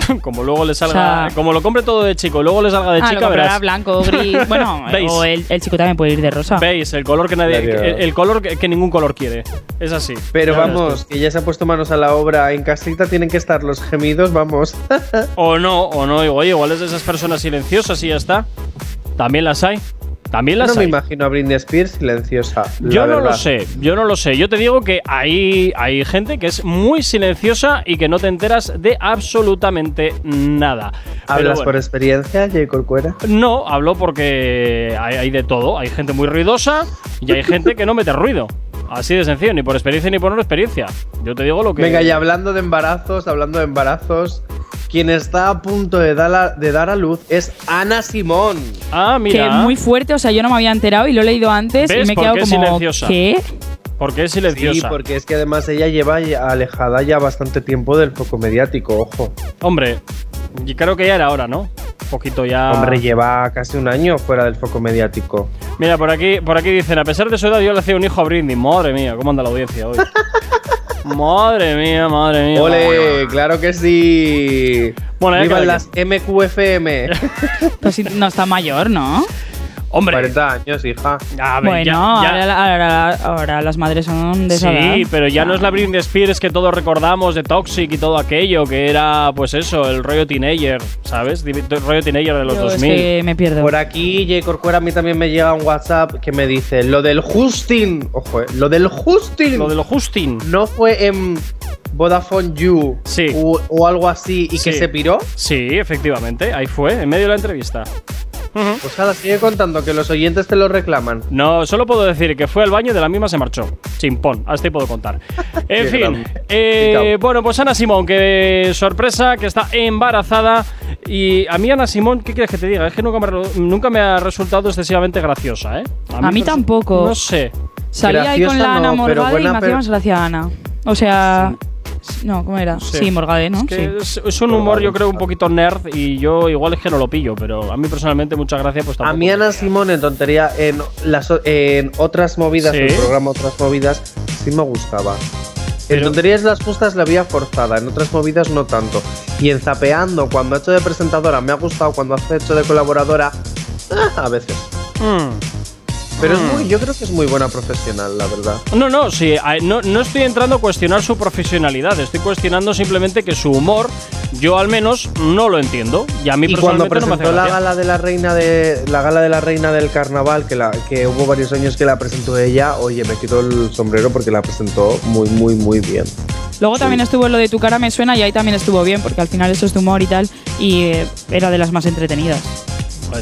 como luego le salga, O sea- como lo compre todo de chico, luego le salga de ah, chica, verás. blanco, gris. bueno, Veis. o el, el chico también puede ir de rosa. Veis, el color que nadie, el, el color que, que ningún color quiere. Es así. Pero vamos, que ya se ha puesto manos a la obra. En casita tienen que estar los gemidos, vamos. O no, o no, oye, igual es de esas personas silenciosas y ya está. También las hay. También las no me imagino a Britney Spears silenciosa. Yo no lo sé, yo no lo sé. Yo te digo que hay, hay gente que es muy silenciosa y que no te enteras de absolutamente nada. ¿Hablas bueno. por experiencia, J. Corcuera? No, hablo porque hay, hay de todo. Hay gente muy ruidosa y hay gente que no mete ruido. Así de sencillo, ni por experiencia ni por no experiencia. Yo te digo lo que. Venga, y hablando de embarazos, hablando de embarazos, quien está a punto de dar a, de dar a luz es Ana Simón. Ah, Que mira. muy fuerte, o sea, yo no me había enterado y lo he leído antes ¿Ves y me he por quedado qué es como. silenciosa? ¿Qué? Porque es Sí, silenciosa. porque es que además ella lleva alejada ya bastante tiempo del foco mediático, ojo. Hombre, y creo que ya era hora, ¿no? Un poquito ya. Hombre, lleva casi un año fuera del foco mediático. Mira, por aquí, por aquí dicen, a pesar de su edad, yo le hacía un hijo a Britney. Madre mía, ¿cómo anda la audiencia hoy? madre mía, madre mía. ¡Ole! ¡Claro que sí! Bueno, ya ¡Vivan las MQFM! Pues no está mayor, ¿no? Hombre, 40 años, hija. a ver, bueno, ya- ya- Ahora, ahora- ahora las madres son de esa Sí, edad. pero ya no es la Britney Spears que todos recordamos de Toxic y todo aquello, que era, pues eso, el rollo teenager, ¿sabes? Di- rollo teenager de los yo es 2000. que me pierdo. Por aquí, J. Corcuera, a mí también me llega un WhatsApp que me dice: Lo del Justin. Ojo, eh, lo del Justin. Lo de lo Justin. ¿No fue en Vodafone You Sí. o, o algo así y que se piró? Sí, efectivamente, ahí fue, en medio de la entrevista. Pues nada, sigue contando que los oyentes te lo reclaman. No, solo puedo decir que fue al baño y de la misma se marchó. Chimpón, hasta ahí puedo contar. En fin, eh, bueno, pues Ana Simón, que sorpresa, que está embarazada. Y a mí Ana Simón, ¿qué quieres que te diga? Es que nunca me, re- nunca me ha resultado excesivamente graciosa, ¿eh? A mí tampoco. No sé. Salía ahí con la Ana no, y me hacía más gracia Ana. O sea. No, ¿cómo era? Sí. Sí, Morgade, ¿no? Es que sí. es, es un humor, yo creo, un poquito nerd y yo igual es que no lo pillo, pero a mí personalmente mucha gracia pues A mí Ana Simón en tontería, en, las, en otras movidas, Sí. en el programa Otras Movidas, sí me gustaba. Pero- En tonterías las justas la había forzada, en otras movidas no tanto. Y en Zapeando, cuando ha hecho de presentadora, me ha gustado, cuando ha hecho de colaboradora, ah, a veces. Mm. Pero es muy, yo creo que es muy buena profesional, la verdad. No, no, sí, no, no estoy entrando a cuestionar su profesionalidad, estoy cuestionando simplemente que su humor, yo al menos no lo entiendo. Y a mí Y cuando personalmente no me hace presentó la gala de la reina de la gala de la reina del carnaval, que la que hubo varios años que la presentó ella, oye, me quito el sombrero porque la presentó muy, muy, muy bien. Luego también estuvo lo de tu cara me suena y ahí también estuvo bien, porque al final eso es de humor y tal, y eh, era de las más entretenidas.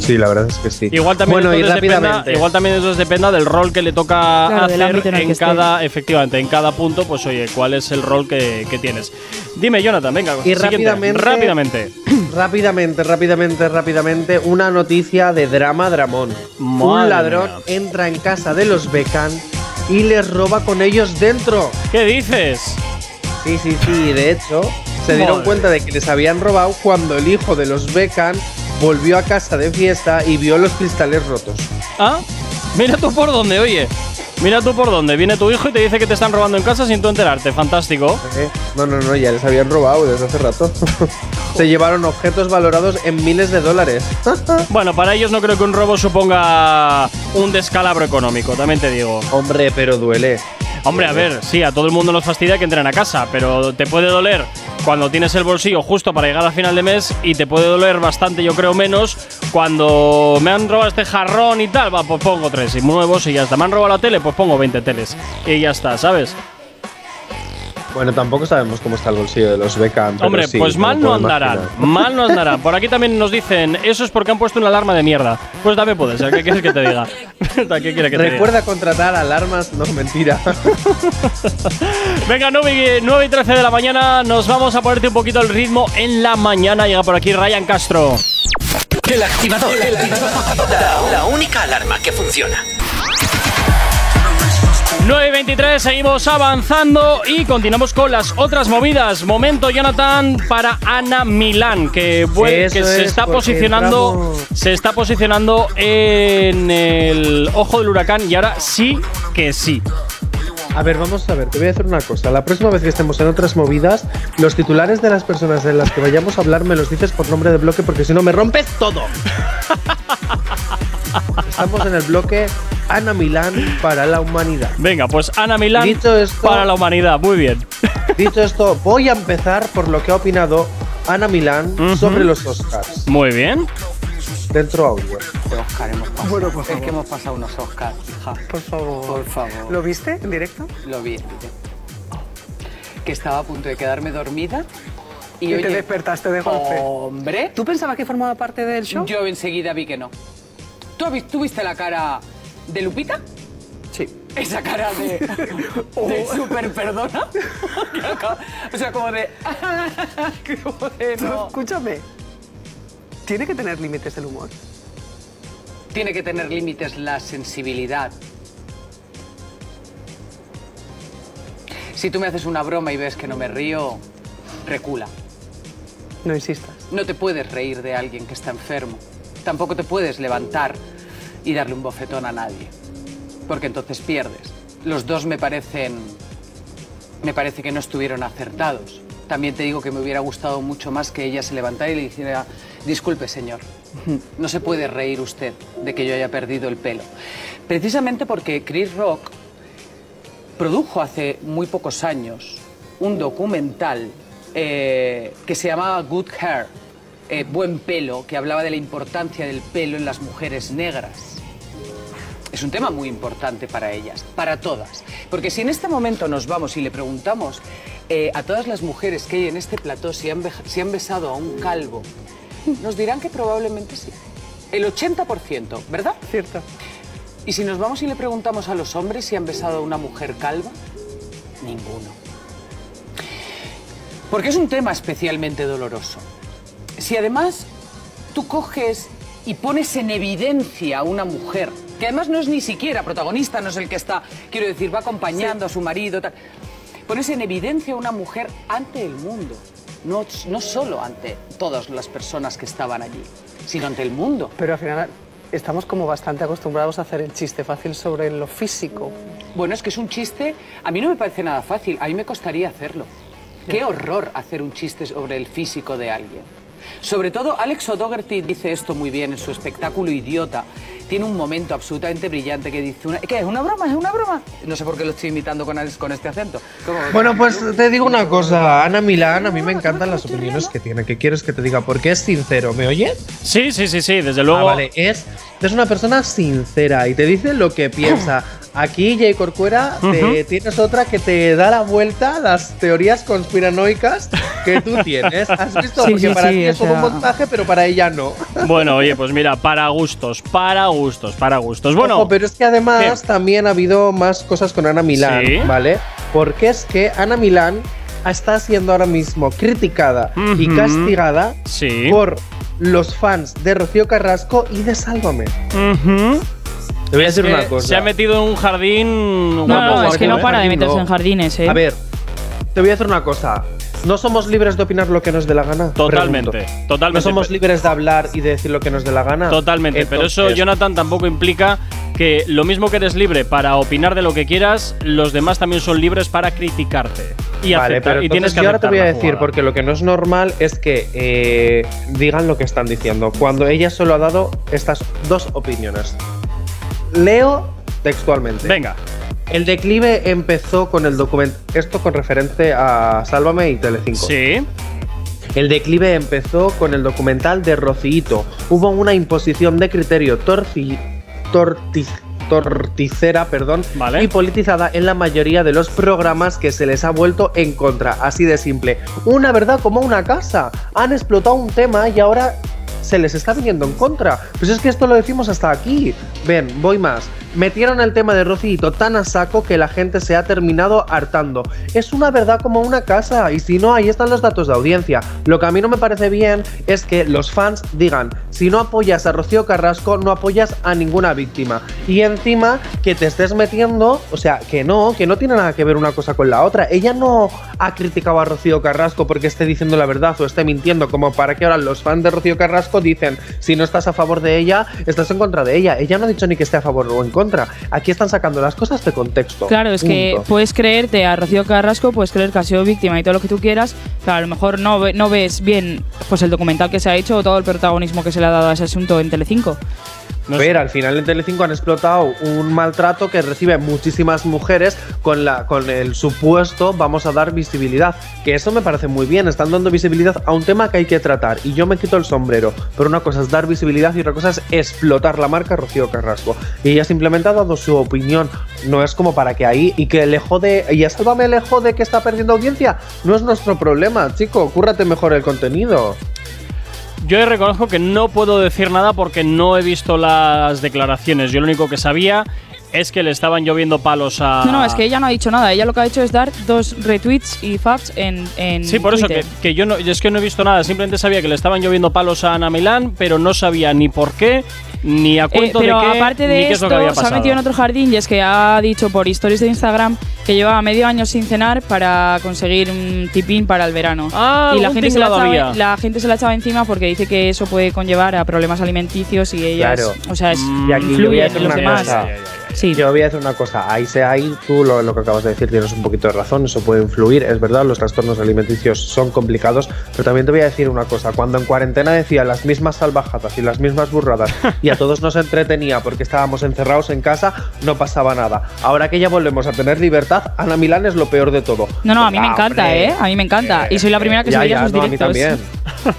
Sí, la verdad es que sí. Igual también, bueno, y entonces dependa, rápidamente. igual también eso dependa del rol que le toca Claro, hacer en esté. cada, efectivamente, en cada punto, pues oye, cuál es el rol que, que tienes. Dime, Jonathan, venga, Y rápidamente- rápidamente. Rápidamente, rápidamente, rápidamente, una noticia de drama dramón. Madre Un ladrón mía. entra en casa de los Beckham y les roba con ellos dentro. ¿Qué dices? Sí, sí, sí, y de hecho, se dieron Madre. cuenta de que les habían robado cuando el hijo de los Beckham volvió a casa de fiesta y vio los cristales rotos. ¿Ah? Mira tú por dónde, oye. Mira tú por dónde. Viene tu hijo y te dice que te están robando en casa sin tú enterarte. Fantástico. ¿eh? No, no, no, ya les habían robado desde hace rato. se llevaron objetos valorados en miles de dólares. Bueno, para ellos no creo que un robo suponga un descalabro económico, también te digo. Hombre, pero duele. Hombre, a ver, sí, a todo el mundo nos fastidia que entren a casa, pero te puede doler cuando tienes el bolsillo justo para llegar a final de mes y te puede doler bastante, yo creo, menos cuando me han robado este jarrón y tal, va, pues pongo tres y nuevos y ya está. Me han robado la tele, pues pongo 20 teles y ya está, ¿sabes? Bueno, tampoco sabemos cómo está el bolsillo de los Beckham. pero Hombre, sí, pues mal no andarán, imaginar. mal no andarán. Por aquí también nos dicen, eso es porque han puesto una alarma de mierda. Pues también puede ser, ¿qué quieres que te diga? ¿Qué quiere que te diga? Recuerda contratar alarmas, no mentira. Venga, 9 y, 9 y 13 de la mañana, nos vamos a ponerte un poquito el ritmo en la mañana. Llega por aquí Ryan Castro. El activador. La, la única alarma que funciona. 9 y 23, seguimos avanzando y continuamos con las otras movidas. Momento, Jonathan, para Ana Milán, que, se es, está posicionando, se está posicionando en el ojo del huracán y ahora sí que sí. A ver, vamos a ver, te voy a decir una cosa. La próxima vez que estemos en otras movidas, los titulares de las personas de las que vayamos a hablar me los dices por nombre de bloque porque si no me rompes todo. Estamos en el bloque Ana Milán para la humanidad. Venga, pues Ana Milán Dicho esto- para la humanidad, muy bien. Dicho esto, voy a empezar por lo que ha opinado Ana Milán Ujú. sobre los Oscars. Muy bien. Dentro audio. de Oscar hemos pasado. Bueno, por es favor. que hemos pasado unos Oscar, hija. Por favor. Por favor. ¿Lo viste en directo? Lo vi en directo. Que estaba a punto de quedarme dormida. Y, Y te oye, despertaste de golpe. Hombre, ¿Tú pensabas que formaba parte del show? yo enseguida vi que no. ¿Tú, viste la cara de Lupita? Sí. Esa cara de, de super perdona. O sea, como de. como de Tú, no. Escúchame. Tiene que tener límites el humor. Tiene que tener límites la sensibilidad. Si tú me haces una broma y ves que no me río, recula. No insistas. No te puedes reír de alguien que está enfermo. Tampoco te puedes levantar y darle un bofetón a nadie. Porque entonces pierdes. Los dos me parecen. Me parece que no estuvieron acertados. También te digo que me hubiera gustado mucho más que ella se levantara y le dijera: Disculpe, señor. No se puede reír usted de que yo haya perdido el pelo. Precisamente porque Chris Rock produjo hace muy pocos años un documental eh, que se llamaba Good Hair, eh, Buen Pelo, que hablaba de la importancia del pelo en las mujeres negras. Es un tema muy importante para ellas, para todas. Porque si en este momento nos vamos y le preguntamos eh, a todas las mujeres que hay en este plató si han, si han besado a un calvo, nos dirán que probablemente sí. El 80%, ¿verdad? Cierto. Y si nos vamos y le preguntamos a los hombres si han besado a una mujer calva, ninguno. Porque es un tema especialmente doloroso. Si además tú coges y pones en evidencia a una mujer, que además no es ni siquiera protagonista, no es el que está, quiero decir, va acompañando a su marido, tal, pones en evidencia a una mujer ante el mundo, no, no solo ante todas las personas que estaban allí, sino ante el mundo. Pero al final estamos como bastante acostumbrados a hacer el chiste fácil sobre lo físico. Bueno, es que es un chiste, a mí no me parece nada fácil, a mí me costaría hacerlo. Qué horror hacer un chiste sobre el físico de alguien. Sobre todo, Alex O'Dougherty dice esto muy bien en su espectáculo Idiota. Tiene un momento absolutamente brillante que dice, una, ¿qué es? ¿Una broma? ¿Es una broma? No sé por qué lo estoy imitando con, con este acento. ¿Cómo? Bueno, pues te digo una cosa, Ana Milán, a mí me encantan las opiniones que tiene. ¿Qué quieres que te diga? Porque es sincero, ¿me oyes? Sí, sí, sí, sí, desde luego. Ah, vale, es, es una persona sincera y te dice lo que piensa. Aquí, Jay Corcuera, te- tienes otra que te da la vuelta a las teorías conspiranoicas que tú tienes. ¿Has visto? Sí, Porque sí, para sí, ti es todo un montaje, pero para ella no. Bueno, oye, pues mira, para gustos, para gustos, para gustos. Bueno, Ojo, pero es que además ¿qué? también ha habido más cosas con Ana Milán. ¿vale? Porque es que Ana Milán está siendo ahora mismo criticada y castigada por los fans de Rocío Carrasco y de Sálvame. Ujú. Te voy a decir una cosa. Se ha metido en un jardín. No, guapo, no, es que no ¿eh? para de Jardín meterse no. en jardines, ¿eh? A ver, te voy a decir una cosa. ¿No somos libres de opinar lo que nos dé la gana? Totalmente, Pregunto. totalmente. ¿No somos libres de hablar y de decir lo que nos dé la gana? Totalmente, pero eso, Jonathan, tampoco implica que lo mismo que eres libre para opinar de lo que quieras, los demás también son libres para criticarte. Y, Vale, aceptar- pero y tienes que yo ahora te voy a decir, porque lo que no es normal es que eh, digan lo que están diciendo, cuando ella solo ha dado estas dos opiniones. Leo textualmente. Venga, El declive empezó con el documento. Esto con referente a Sálvame y Telecinco. sí. El declive empezó con el documental de Rocito. Hubo una imposición de criterio torci, torti- torticera perdón, Vale. y politizada en la mayoría de los programas que se les ha vuelto en contra. Así de simple. Una verdad como una casa. Han explotado un tema y ahora se les está viniendo en contra. Pues es que esto lo decimos hasta aquí. Ven, voy más. Metieron el tema de Rocito tan a saco que la gente se ha terminado hartando. Es una verdad como una casa y si no, ahí están los datos de audiencia. Lo que a mí no me parece bien es que los fans digan, si no apoyas a Rocío Carrasco, no apoyas a ninguna víctima. Y encima que te estés metiendo, o sea, que no, que no tiene nada que ver una cosa con la otra. Ella no ha criticado a Rocío Carrasco porque esté diciendo la verdad o esté mintiendo, como para que ahora los fans de Rocío Carrasco dicen, si no estás a favor de ella, estás en contra de ella. Ella no ha dicho ni que esté a favor o en contra. Aquí están sacando las cosas de contexto. Claro, es que puedes creerte a Rocío Carrasco, puedes creer que ha sido víctima y todo lo que tú quieras, pero a lo mejor no, ve- no ves bien pues el documental que se ha hecho o todo el protagonismo que se le ha dado a ese asunto en Telecinco. No sé. Pero al final en Telecinco han explotado un maltrato que reciben muchísimas mujeres con, la, con el supuesto vamos a dar visibilidad. Que eso me parece muy bien, están dando visibilidad a un tema que hay que tratar. Y yo me quito el sombrero. Pero una cosa es dar visibilidad y otra cosa es explotar la marca Rocío Carrasco. Y ella simplemente ha dado su opinión. No es como para que ahí y que le jode. Y a Sálvame le jode que está perdiendo audiencia. No es nuestro problema, chico. Cúrrate mejor el contenido. Yo reconozco que no puedo decir nada porque no he visto las declaraciones. Yo lo único que sabía es que le estaban lloviendo palos a. No, no, es que ella no ha dicho nada. Ella lo que ha hecho es dar dos retweets y faps en, en Sí, por eso que, Twitter. que yo no, es que no he visto nada. Simplemente sabía que le estaban lloviendo palos a Ana Milán, pero no sabía ni por qué, ni a Eh, cuento pero de qué, aparte ni de qué es esto, lo que había se ha metido en otro jardín y es que ha dicho por stories de Instagram que llevaba medio año sin cenar para conseguir un tipín para el verano. Ah, y la gente, se la, echaba, la gente se la echaba encima porque dice que eso puede conllevar a problemas alimenticios y ella Claro. o sea, es, Mm, Y aquí influye en los demás. cosa. Sí. Yo voy a decir una cosa, ahí sea ahí, tú lo, lo que acabas de decir tienes un poquito de razón, eso puede influir, es verdad, los trastornos alimenticios son complicados, pero también te voy a decir una cosa, cuando en cuarentena decía las mismas salvajadas y las mismas burradas y a todos nos entretenía porque estábamos encerrados en casa, no pasaba nada. Ahora que ya volvemos a tener libertad, Ana Milán es lo peor de todo. No, no, a mí me encanta. ¿eh? A mí me encanta. Y soy la primera que se veía sus no, a mí directos. también.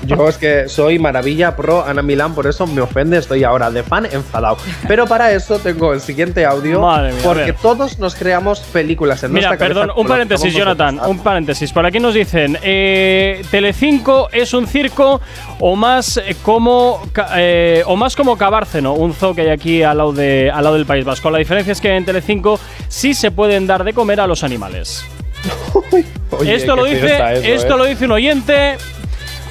Yo es que soy maravilla pro Ana Milán, por eso me ofende, estoy ahora de fan enfadado. Pero para eso tengo el siguiente audio, Madre mía, a porque todos nos creamos películas en Mira, nuestra cabeza perdón, un paréntesis, Jonathan, un paréntesis. Por aquí nos dicen, eh, Telecinco es un circo o más eh, como eh, o más como Cabárceno, un zoo que hay aquí al lado, de, al lado del País Vasco. La diferencia es que en Telecinco sí se pueden dar de comer a los animales. Oye, esto lo dice, eso, esto ¿eh? lo dice un oyente.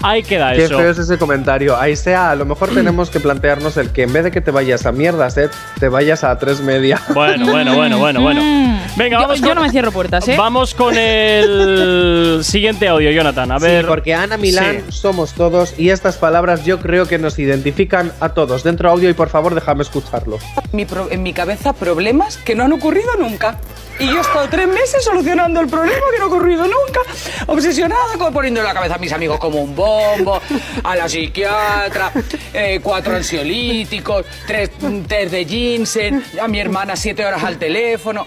Ahí queda Qué eso. feo es ese comentario. Ahí sea, a lo mejor tenemos que plantearnos el que en vez de que te vayas a mierdas, eh, te vayas a tres media. Bueno, bueno, bueno, bueno, bueno. Mm. Venga, yo, vamos yo con- no me cierro puertas, ¿eh? Vamos con el siguiente audio, Jonathan. A ver. Sí, porque Ana Milán Sí. somos todos y estas palabras yo creo que nos identifican a todos. Dentro audio y por favor déjame escucharlo. Mi pro- en mi cabeza problemas que no han ocurrido nunca. Y yo he estado tres meses solucionando el problema que no ha ocurrido nunca. Obsesionada con poniendo en la cabeza a mis amigos como un bombo, a la psiquiatra, eh, cuatro ansiolíticos, tres mm, test de ginseng, a mi hermana siete horas al teléfono.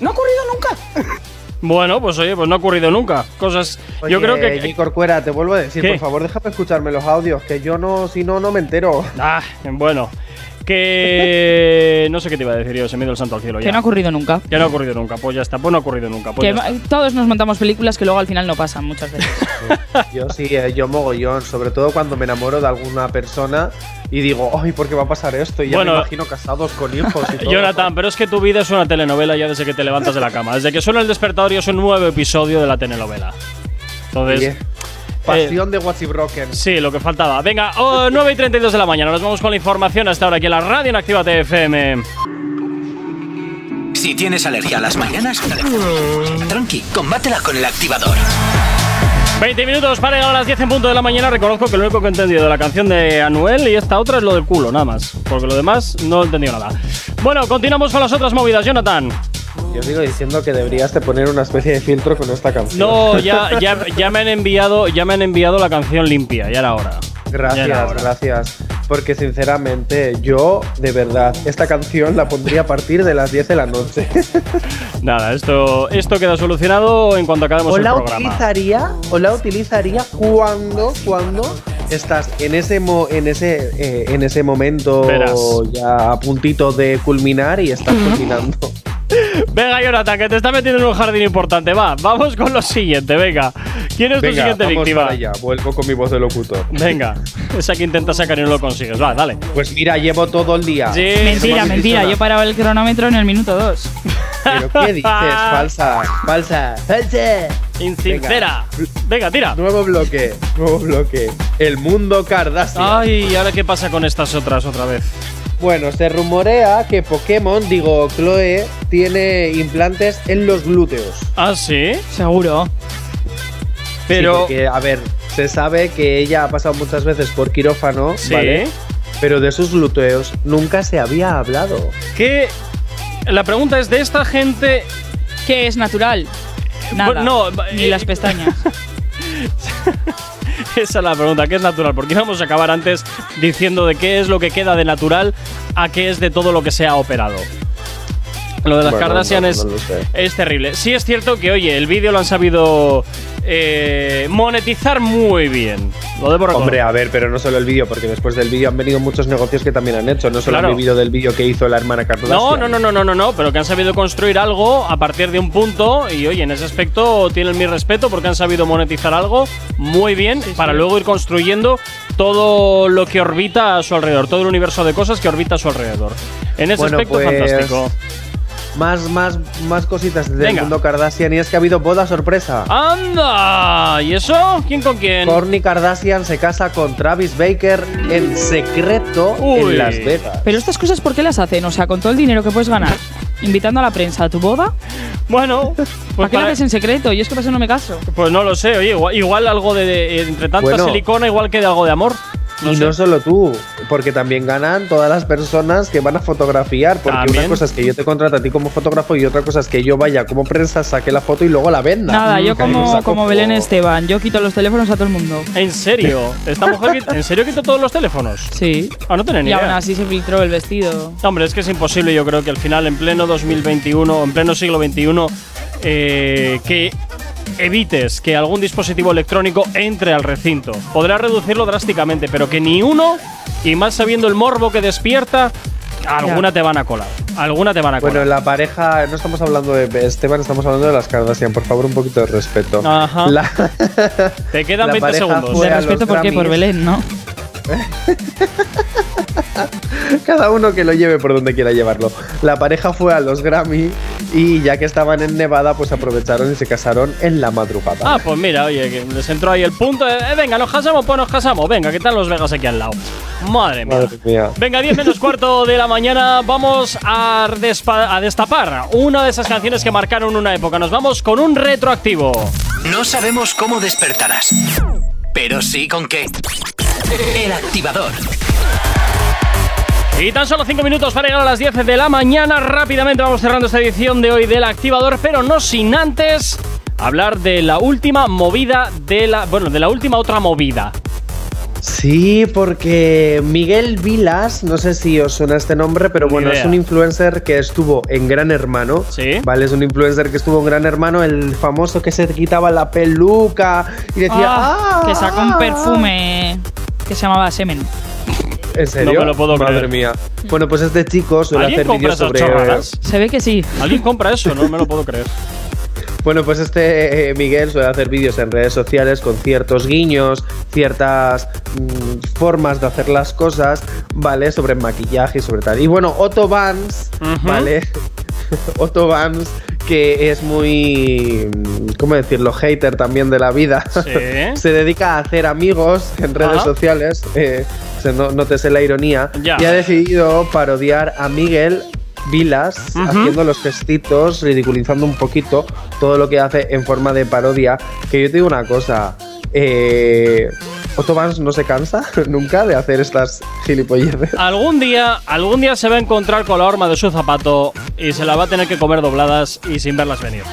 No ha ocurrido nunca. Bueno, pues oye, pues no ha ocurrido nunca. Cosas. yo creo que. Oye, Corcuera, te vuelvo a decir, ¿Qué? por favor, déjame escucharme los audios, que yo no, si no, no me entero. Ah, bueno. Que. No sé qué te iba a decir yo, se me dio el santo al cielo ya. Que no ha ocurrido nunca. Que no ha ocurrido nunca. Pues ya está, pues no ha ocurrido nunca. Pues Que ya está. todos nos montamos películas que luego al final no pasan muchas veces. Yo sí, eh, yo mogollón, sobre todo cuando me enamoro de alguna persona y digo, ay, ¿por qué va a pasar esto? Y ya Bueno. me imagino casados con hijos y todo. Jonathan, pero es que tu vida es una telenovela ya desde que te levantas de la cama. Desde que suena el despertador y es un nuevo episodio de la telenovela. Entonces. Pasión de What's Broken. Sí, lo que faltaba. Venga, oh, 9 y 32 de la mañana. Nos vamos con la información hasta ahora aquí en la radio en Actívate FM. Si tienes alergia a las mañanas, tranqui, combátela con el activador. 20 minutos para llegar a las 10 en punto de la mañana. Reconozco que lo único que he entendido de la canción de Anuel y esta otra es lo del culo, nada más. Porque lo demás no he entendido nada. Bueno, continuamos con las otras movidas, Jonathan. Yo sigo diciendo que deberías de poner una especie de filtro con esta canción. No, ya, ya, ya me han enviado, ya me han enviado la canción limpia, ya era hora. Era Gracias, hora. gracias. Porque sinceramente, yo, de verdad, esta canción la pondría a partir de las 10 de la noche. Nada, esto, esto queda solucionado en cuanto acabemos o el la programa. utilizaría, o la utilizaría cuando, cuando estás en ese mo- en ese eh, en ese momento Verás. ya a puntito de culminar y estás cocinando. Venga, Jonathan, que te está metiendo en un jardín importante. Va, vamos con lo siguiente, venga. ¿Quién es tu siguiente vamos víctima? para allá. Vuelvo con mi voz de locutor. Venga, esa que intenta sacar y no lo consigues. Va, dale. Pues mira, llevo todo el día. Sí, mentira, mentira. Yo paraba el cronómetro en el minuto 2. Pero ¿qué dices? Falsa, falsa, falsa. Insincera. Venga, tira. Nuevo bloque, nuevo bloque. El mundo Kardashian. Ay, ¿y ahora qué pasa con estas otras otra vez? Bueno, se rumorea que Pokémon, digo, Chloe, tiene implantes en los glúteos. Ah, sí. Seguro. Pero. Sí, porque, a ver, se sabe que ella ha pasado muchas veces por quirófano, Sí. ¿vale? Pero de sus glúteos nunca se había hablado. Que. La pregunta es de esta gente. ¿Qué es natural? Nada. Pues no, Ni eh, las pestañas. Esa es la pregunta, ¿qué es natural? Porque íbamos a acabar antes diciendo de qué es lo que queda de natural a qué es de todo lo que se ha operado. Lo de las Bueno, Kardashian no- no es terrible. Sí es cierto que, oye, el vídeo lo han sabido eh, monetizar muy bien. Lo debo reconocer. Hombre, a ver, pero no solo el vídeo, porque después del vídeo han venido muchos negocios que también han hecho. No solo Claro. han vivido del vídeo que hizo la hermana Kardashian. No, no, no, no, no, no, no, pero que han sabido construir algo a partir de un punto y oye, en ese aspecto tienen mi respeto porque han sabido monetizar algo muy bien para luego ir construyendo todo lo que orbita a su alrededor, todo el universo de cosas que orbita a su alrededor. En ese Bueno, aspecto pues, fantástico. Más, más, más cositas del Venga. mundo Kardashian y es que ha habido boda sorpresa. ¡Anda! ¿Y eso? ¿Quién con quién? Kourtney Kardashian se casa con Travis Baker en secreto Uy. en Las Vegas. Pero estas cosas, ¿por qué las hacen? O sea, con todo el dinero que puedes ganar, invitando a la prensa a tu boda, Bueno, ¿para pues, qué la para- haces en secreto? Yo es que para eso no me caso. pues no lo sé, oye, igual, igual algo de, de- entre tanta Bueno. silicona, igual que de algo de amor. No y sé. no solo tú, porque también ganan todas las personas que van a fotografiar. Porque También. una cosa es que yo te contrate a ti como fotógrafo y otra cosa es que yo vaya como prensa, saque la foto y luego la venda. Nada, yo ahí me como, como Belén Esteban, yo quito los teléfonos a todo el mundo. ¿En serio? ¿Esta mujer en serio quitó todos los teléfonos? Sí. Ah, no tenía ni Y aún idea. así se filtró el vestido. Hombre, es que es imposible, yo creo que al final, en pleno 2021, en pleno siglo XXI, eh, que evites que algún dispositivo electrónico entre al recinto. Podrá reducirlo drásticamente, pero que ni uno, y más sabiendo el morbo que despierta, alguna te van a colar. Alguna te van a Bueno, colar. la pareja, no estamos hablando de Esteban, estamos hablando de las Kardashian. Por favor, un poquito de respeto. Ajá. La- te quedan la 20 pareja segundos. De respeto, ¿por qué? Por. Belén, ¿no? Cada uno que lo lleve por donde quiera llevarlo. La pareja fue a los Grammy y ya que estaban en Nevada, pues aprovecharon y se casaron en la madrugada. Ah, pues mira, oye, que les entró ahí el punto. de, eh, venga, nos casamos, pues nos casamos. Venga, ¿qué tal Los Vegas aquí al lado? Madre mía. Madre mía. Venga, 10 menos cuarto de la mañana, vamos a destapar una de esas canciones que marcaron una época. Nos vamos con un retroactivo. No sabemos cómo despertarás, pero sí con qué. El activador. Y tan solo 5 minutos para llegar a las 10 de la mañana. Rápidamente vamos cerrando esta edición de hoy del activador, pero no sin antes hablar de la última movida de la. Bueno, de la última otra movida. Sí, porque Miguel Vilas, no sé si os suena este nombre, pero Ni bueno, idea. es un influencer que estuvo en Gran Hermano. Sí. Vale, es un influencer que estuvo en Gran Hermano, el famoso que se quitaba la peluca y decía, Ah, ¡Ah! que sacó un perfume que se llamaba Semen. ¿En serio? No me lo puedo Madre creer. mía. Bueno, pues este chico suele ¿Alguien hacer vídeos sobre. chorradas? Se ve que sí. ¿Alguien compra eso? No me lo puedo creer. Bueno, pues este eh, Miguel suele hacer vídeos en redes sociales con ciertos guiños, ciertas mm, formas de hacer las cosas, ¿vale? Sobre maquillaje y sobre tal. Y bueno, Otto Vance. ¿vale? Otto Vance, que es muy, ¿cómo decirlo? Hater también de la vida. Sí. Se dedica a hacer amigos en redes sociales, eh, no, nótese la ironía, Ya. y ha decidido parodiar a Miguel Vilas haciendo los gestitos, ridiculizando un poquito todo lo que hace en forma de parodia. Que yo te digo una cosa, eh, Otto Vance no se cansa nunca de hacer estas gilipolleces. Algún día, algún día se va a encontrar con la horma de su zapato y se la va a tener que comer dobladas y sin verlas venir.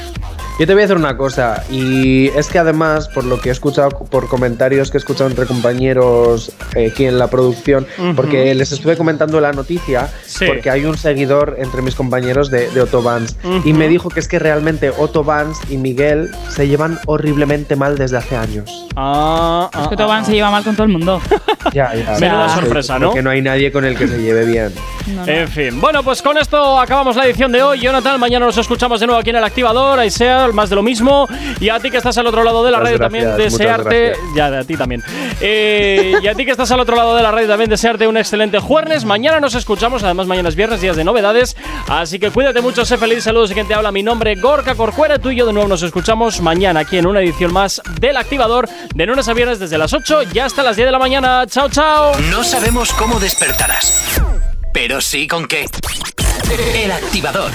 Yo te voy a decir una cosa, y es que además, por lo que he escuchado, por comentarios que he escuchado entre compañeros eh, aquí en la producción, porque les estuve comentando la noticia, Sí. porque hay un seguidor entre mis compañeros de, de Otto Vance, y me dijo que es que realmente Otto Vance y Miguel se llevan horriblemente mal desde hace años. Ah, Es que ah, Toban ah. se lleva mal con todo el mundo. Ya, ya. Menuda sorpresa, ¿no? Porque no hay nadie con el que se lleve bien. No, no. En fin, bueno, pues con esto acabamos la edición de hoy. Jonathan, mañana nos escuchamos de nuevo aquí en el activador. Ahí sea, más de lo mismo. Y a ti que estás al otro lado de la Muchas radio gracias, también, desearte. Ya, de a ti también. Eh, y a ti que estás al otro lado de la radio también, desearte un excelente jueves. Mañana nos escuchamos. Además, mañana es viernes, días de novedades. Así que cuídate mucho, sé feliz. Saludos y quien te habla. Mi nombre, Gorka Corcuera. Tú y yo de nuevo nos escuchamos mañana aquí en una edición más del activador. De lunes a viernes desde las 8 y hasta las 10 de la mañana. Chao, chao. No sabemos cómo despertarás, pero sí con qué. El activador.